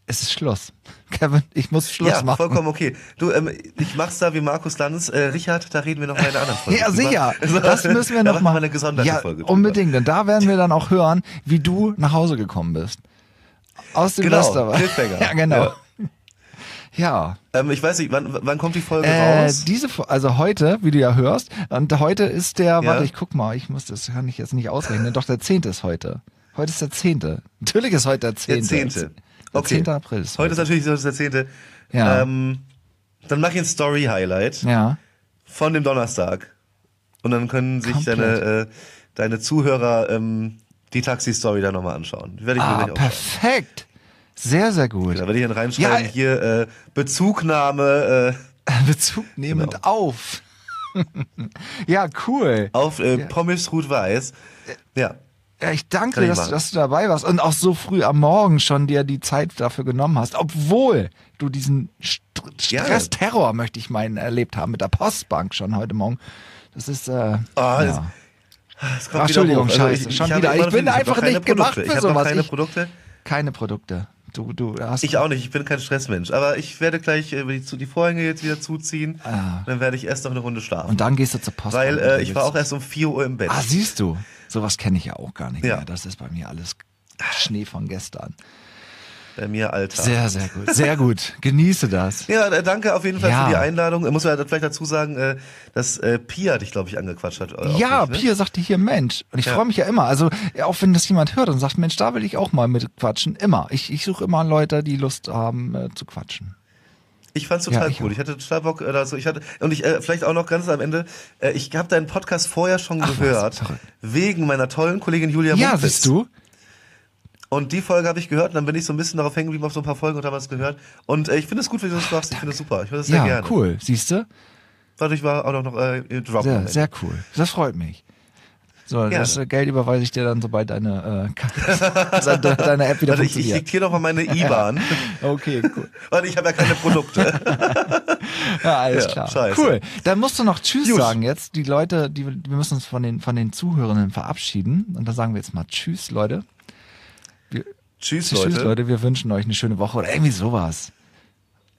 es ist Schluss. Kevin, ich muss Schluss ja, machen. vollkommen okay. Du, ähm, ich mach's da wie Markus Lanz. Äh, Richard, da reden wir noch mal in einer anderen Folge. Ja, sicher. Das müssen wir da noch machen mal. wir eine ja, Folge. unbedingt. Und da werden wir dann auch hören, wie du nach Hause gekommen bist. Aus dem Genau, Westerwald. Ja, genau. Ja. Ja. Ähm, ich weiß nicht, wann, wann kommt die Folge Äh, raus? diese, also heute, wie du ja hörst, und heute ist der, Ja. warte, ich guck mal, ich muss, das kann ich jetzt nicht ausrechnen, doch der 10. ist heute. Heute ist der 10. Natürlich ist heute der 10. Der 10. Okay. 10. April ist Heute heute. ist natürlich so der 10. Ja. Ähm, dann mach ich ein Story-Highlight ja. von dem Donnerstag. Und dann können sich Komplett. deine, äh, deine Zuhörer ähm, die Taxi-Story da nochmal anschauen. Werde ich mir Ah, aufschreiben. perfekt. Sehr, sehr gut. Da werde ich dann reinschreiben, Ja. hier äh, Bezugnahme äh, Bezug nehmend Genau. auf. ja, cool. auf äh, Pommes Rot-Weiß. Ja. Ja, ich danke dir, ich dass, dass du dabei warst und auch so früh am Morgen schon dir die Zeit dafür genommen hast, obwohl du diesen St. Stress-Terror, möchte ich meinen, erlebt haben mit der Postbank schon heute Morgen. Das ist, äh, das- ja. Es kommt Ach, Entschuldigung, hoch. scheiße, schon habe wieder. Ich bin einfach nicht gemacht Produkte. für Ich habe noch sowas. keine Ich- Produkte. keine Produkte. Du, du hast. Ich auch nicht, ich bin kein Stressmensch. Aber ich werde gleich äh, die, die Vorhänge jetzt wieder zuziehen. Ah. Dann werde ich erst noch eine Runde schlafen. und dann gehst du zur Postbank. Weil äh, ich war auch erst um 4 Uhr im Bett. Ah, siehst du. Sowas kenne ich ja auch gar nicht Ja. mehr. Das ist bei mir alles Schnee von gestern. Bei mir, Alter. Sehr, sehr gut. Sehr gut. Genieße das. Ja, danke auf jeden Fall Ja. für die Einladung. Muss man vielleicht dazu sagen, äh, dass äh, Pia dich, glaube ich, angequatscht hat. äh, Ja, mich, ne? Pia sagte hier Mensch. Und ich Ja. freue mich ja immer. Also, auch wenn das jemand hört und sagt, Mensch, da will ich auch mal mit quatschen. Immer. Ich, ich suche immer Leute, die Lust haben äh, zu quatschen. Ich fand's Ja, total ich cool. Ich hatte total Bock, äh, also ich hatte und ich äh, vielleicht auch noch ganz am Ende. Äh, ich habe deinen Podcast vorher schon Ach gehört wegen meiner tollen Kollegin Julia Ja, Mumpitz. siehst du? Und die Folge habe ich gehört und dann bin ich so ein bisschen darauf hängen geblieben auf so ein paar Folgen und habe was gehört. Und äh, ich finde es gut, wie du das machst. Ich finde es super. Ich würde sehr Ja, gerne. cool. Siehst du? Dadurch war auch noch, noch äh, Drop. Sehr, sehr cool. Das freut mich. So, das Gerne. äh, Geld überweise ich dir dann, sobald deine, äh, deine, App wieder Warte, ich, ich funktioniert. diktiere noch mal meine IBAN. Okay, cool. Warte, ich habe ja keine Produkte. Ja, alles Ja, klar. scheiße. Cool. Dann musst du noch Tschüss Gut. sagen jetzt. Die Leute, die, wir müssen uns von den, von den Zuhörenden verabschieden. Und da sagen wir jetzt mal Tschüss, Leute. Tschüss, Tschüss, Leute. Leute. Wir wünschen euch eine schöne Woche oder irgendwie sowas.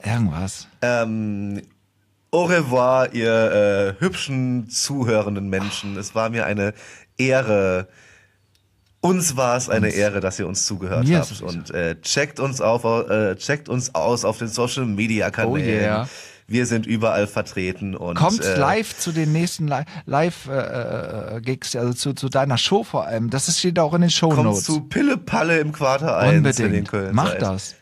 Irgendwas. Ähm, au revoir, ihr äh, hübschen, zuhörenden Menschen. Es war mir eine Ehre. Uns war es eine Ehre, dass ihr uns zugehört Mir habt. Und äh, checkt uns auf, äh, checkt uns aus auf den Social Media Kanälen. Oh yeah. Wir sind überall vertreten und Kommt äh, live zu den nächsten Li- Live-Gigs, also zu, zu deiner Show vor allem. Das ist- steht auch in den Show Kommt Notes. zu Pille Palle im Quarter 1, wenn ihr in Unbedingt. Köln Macht das.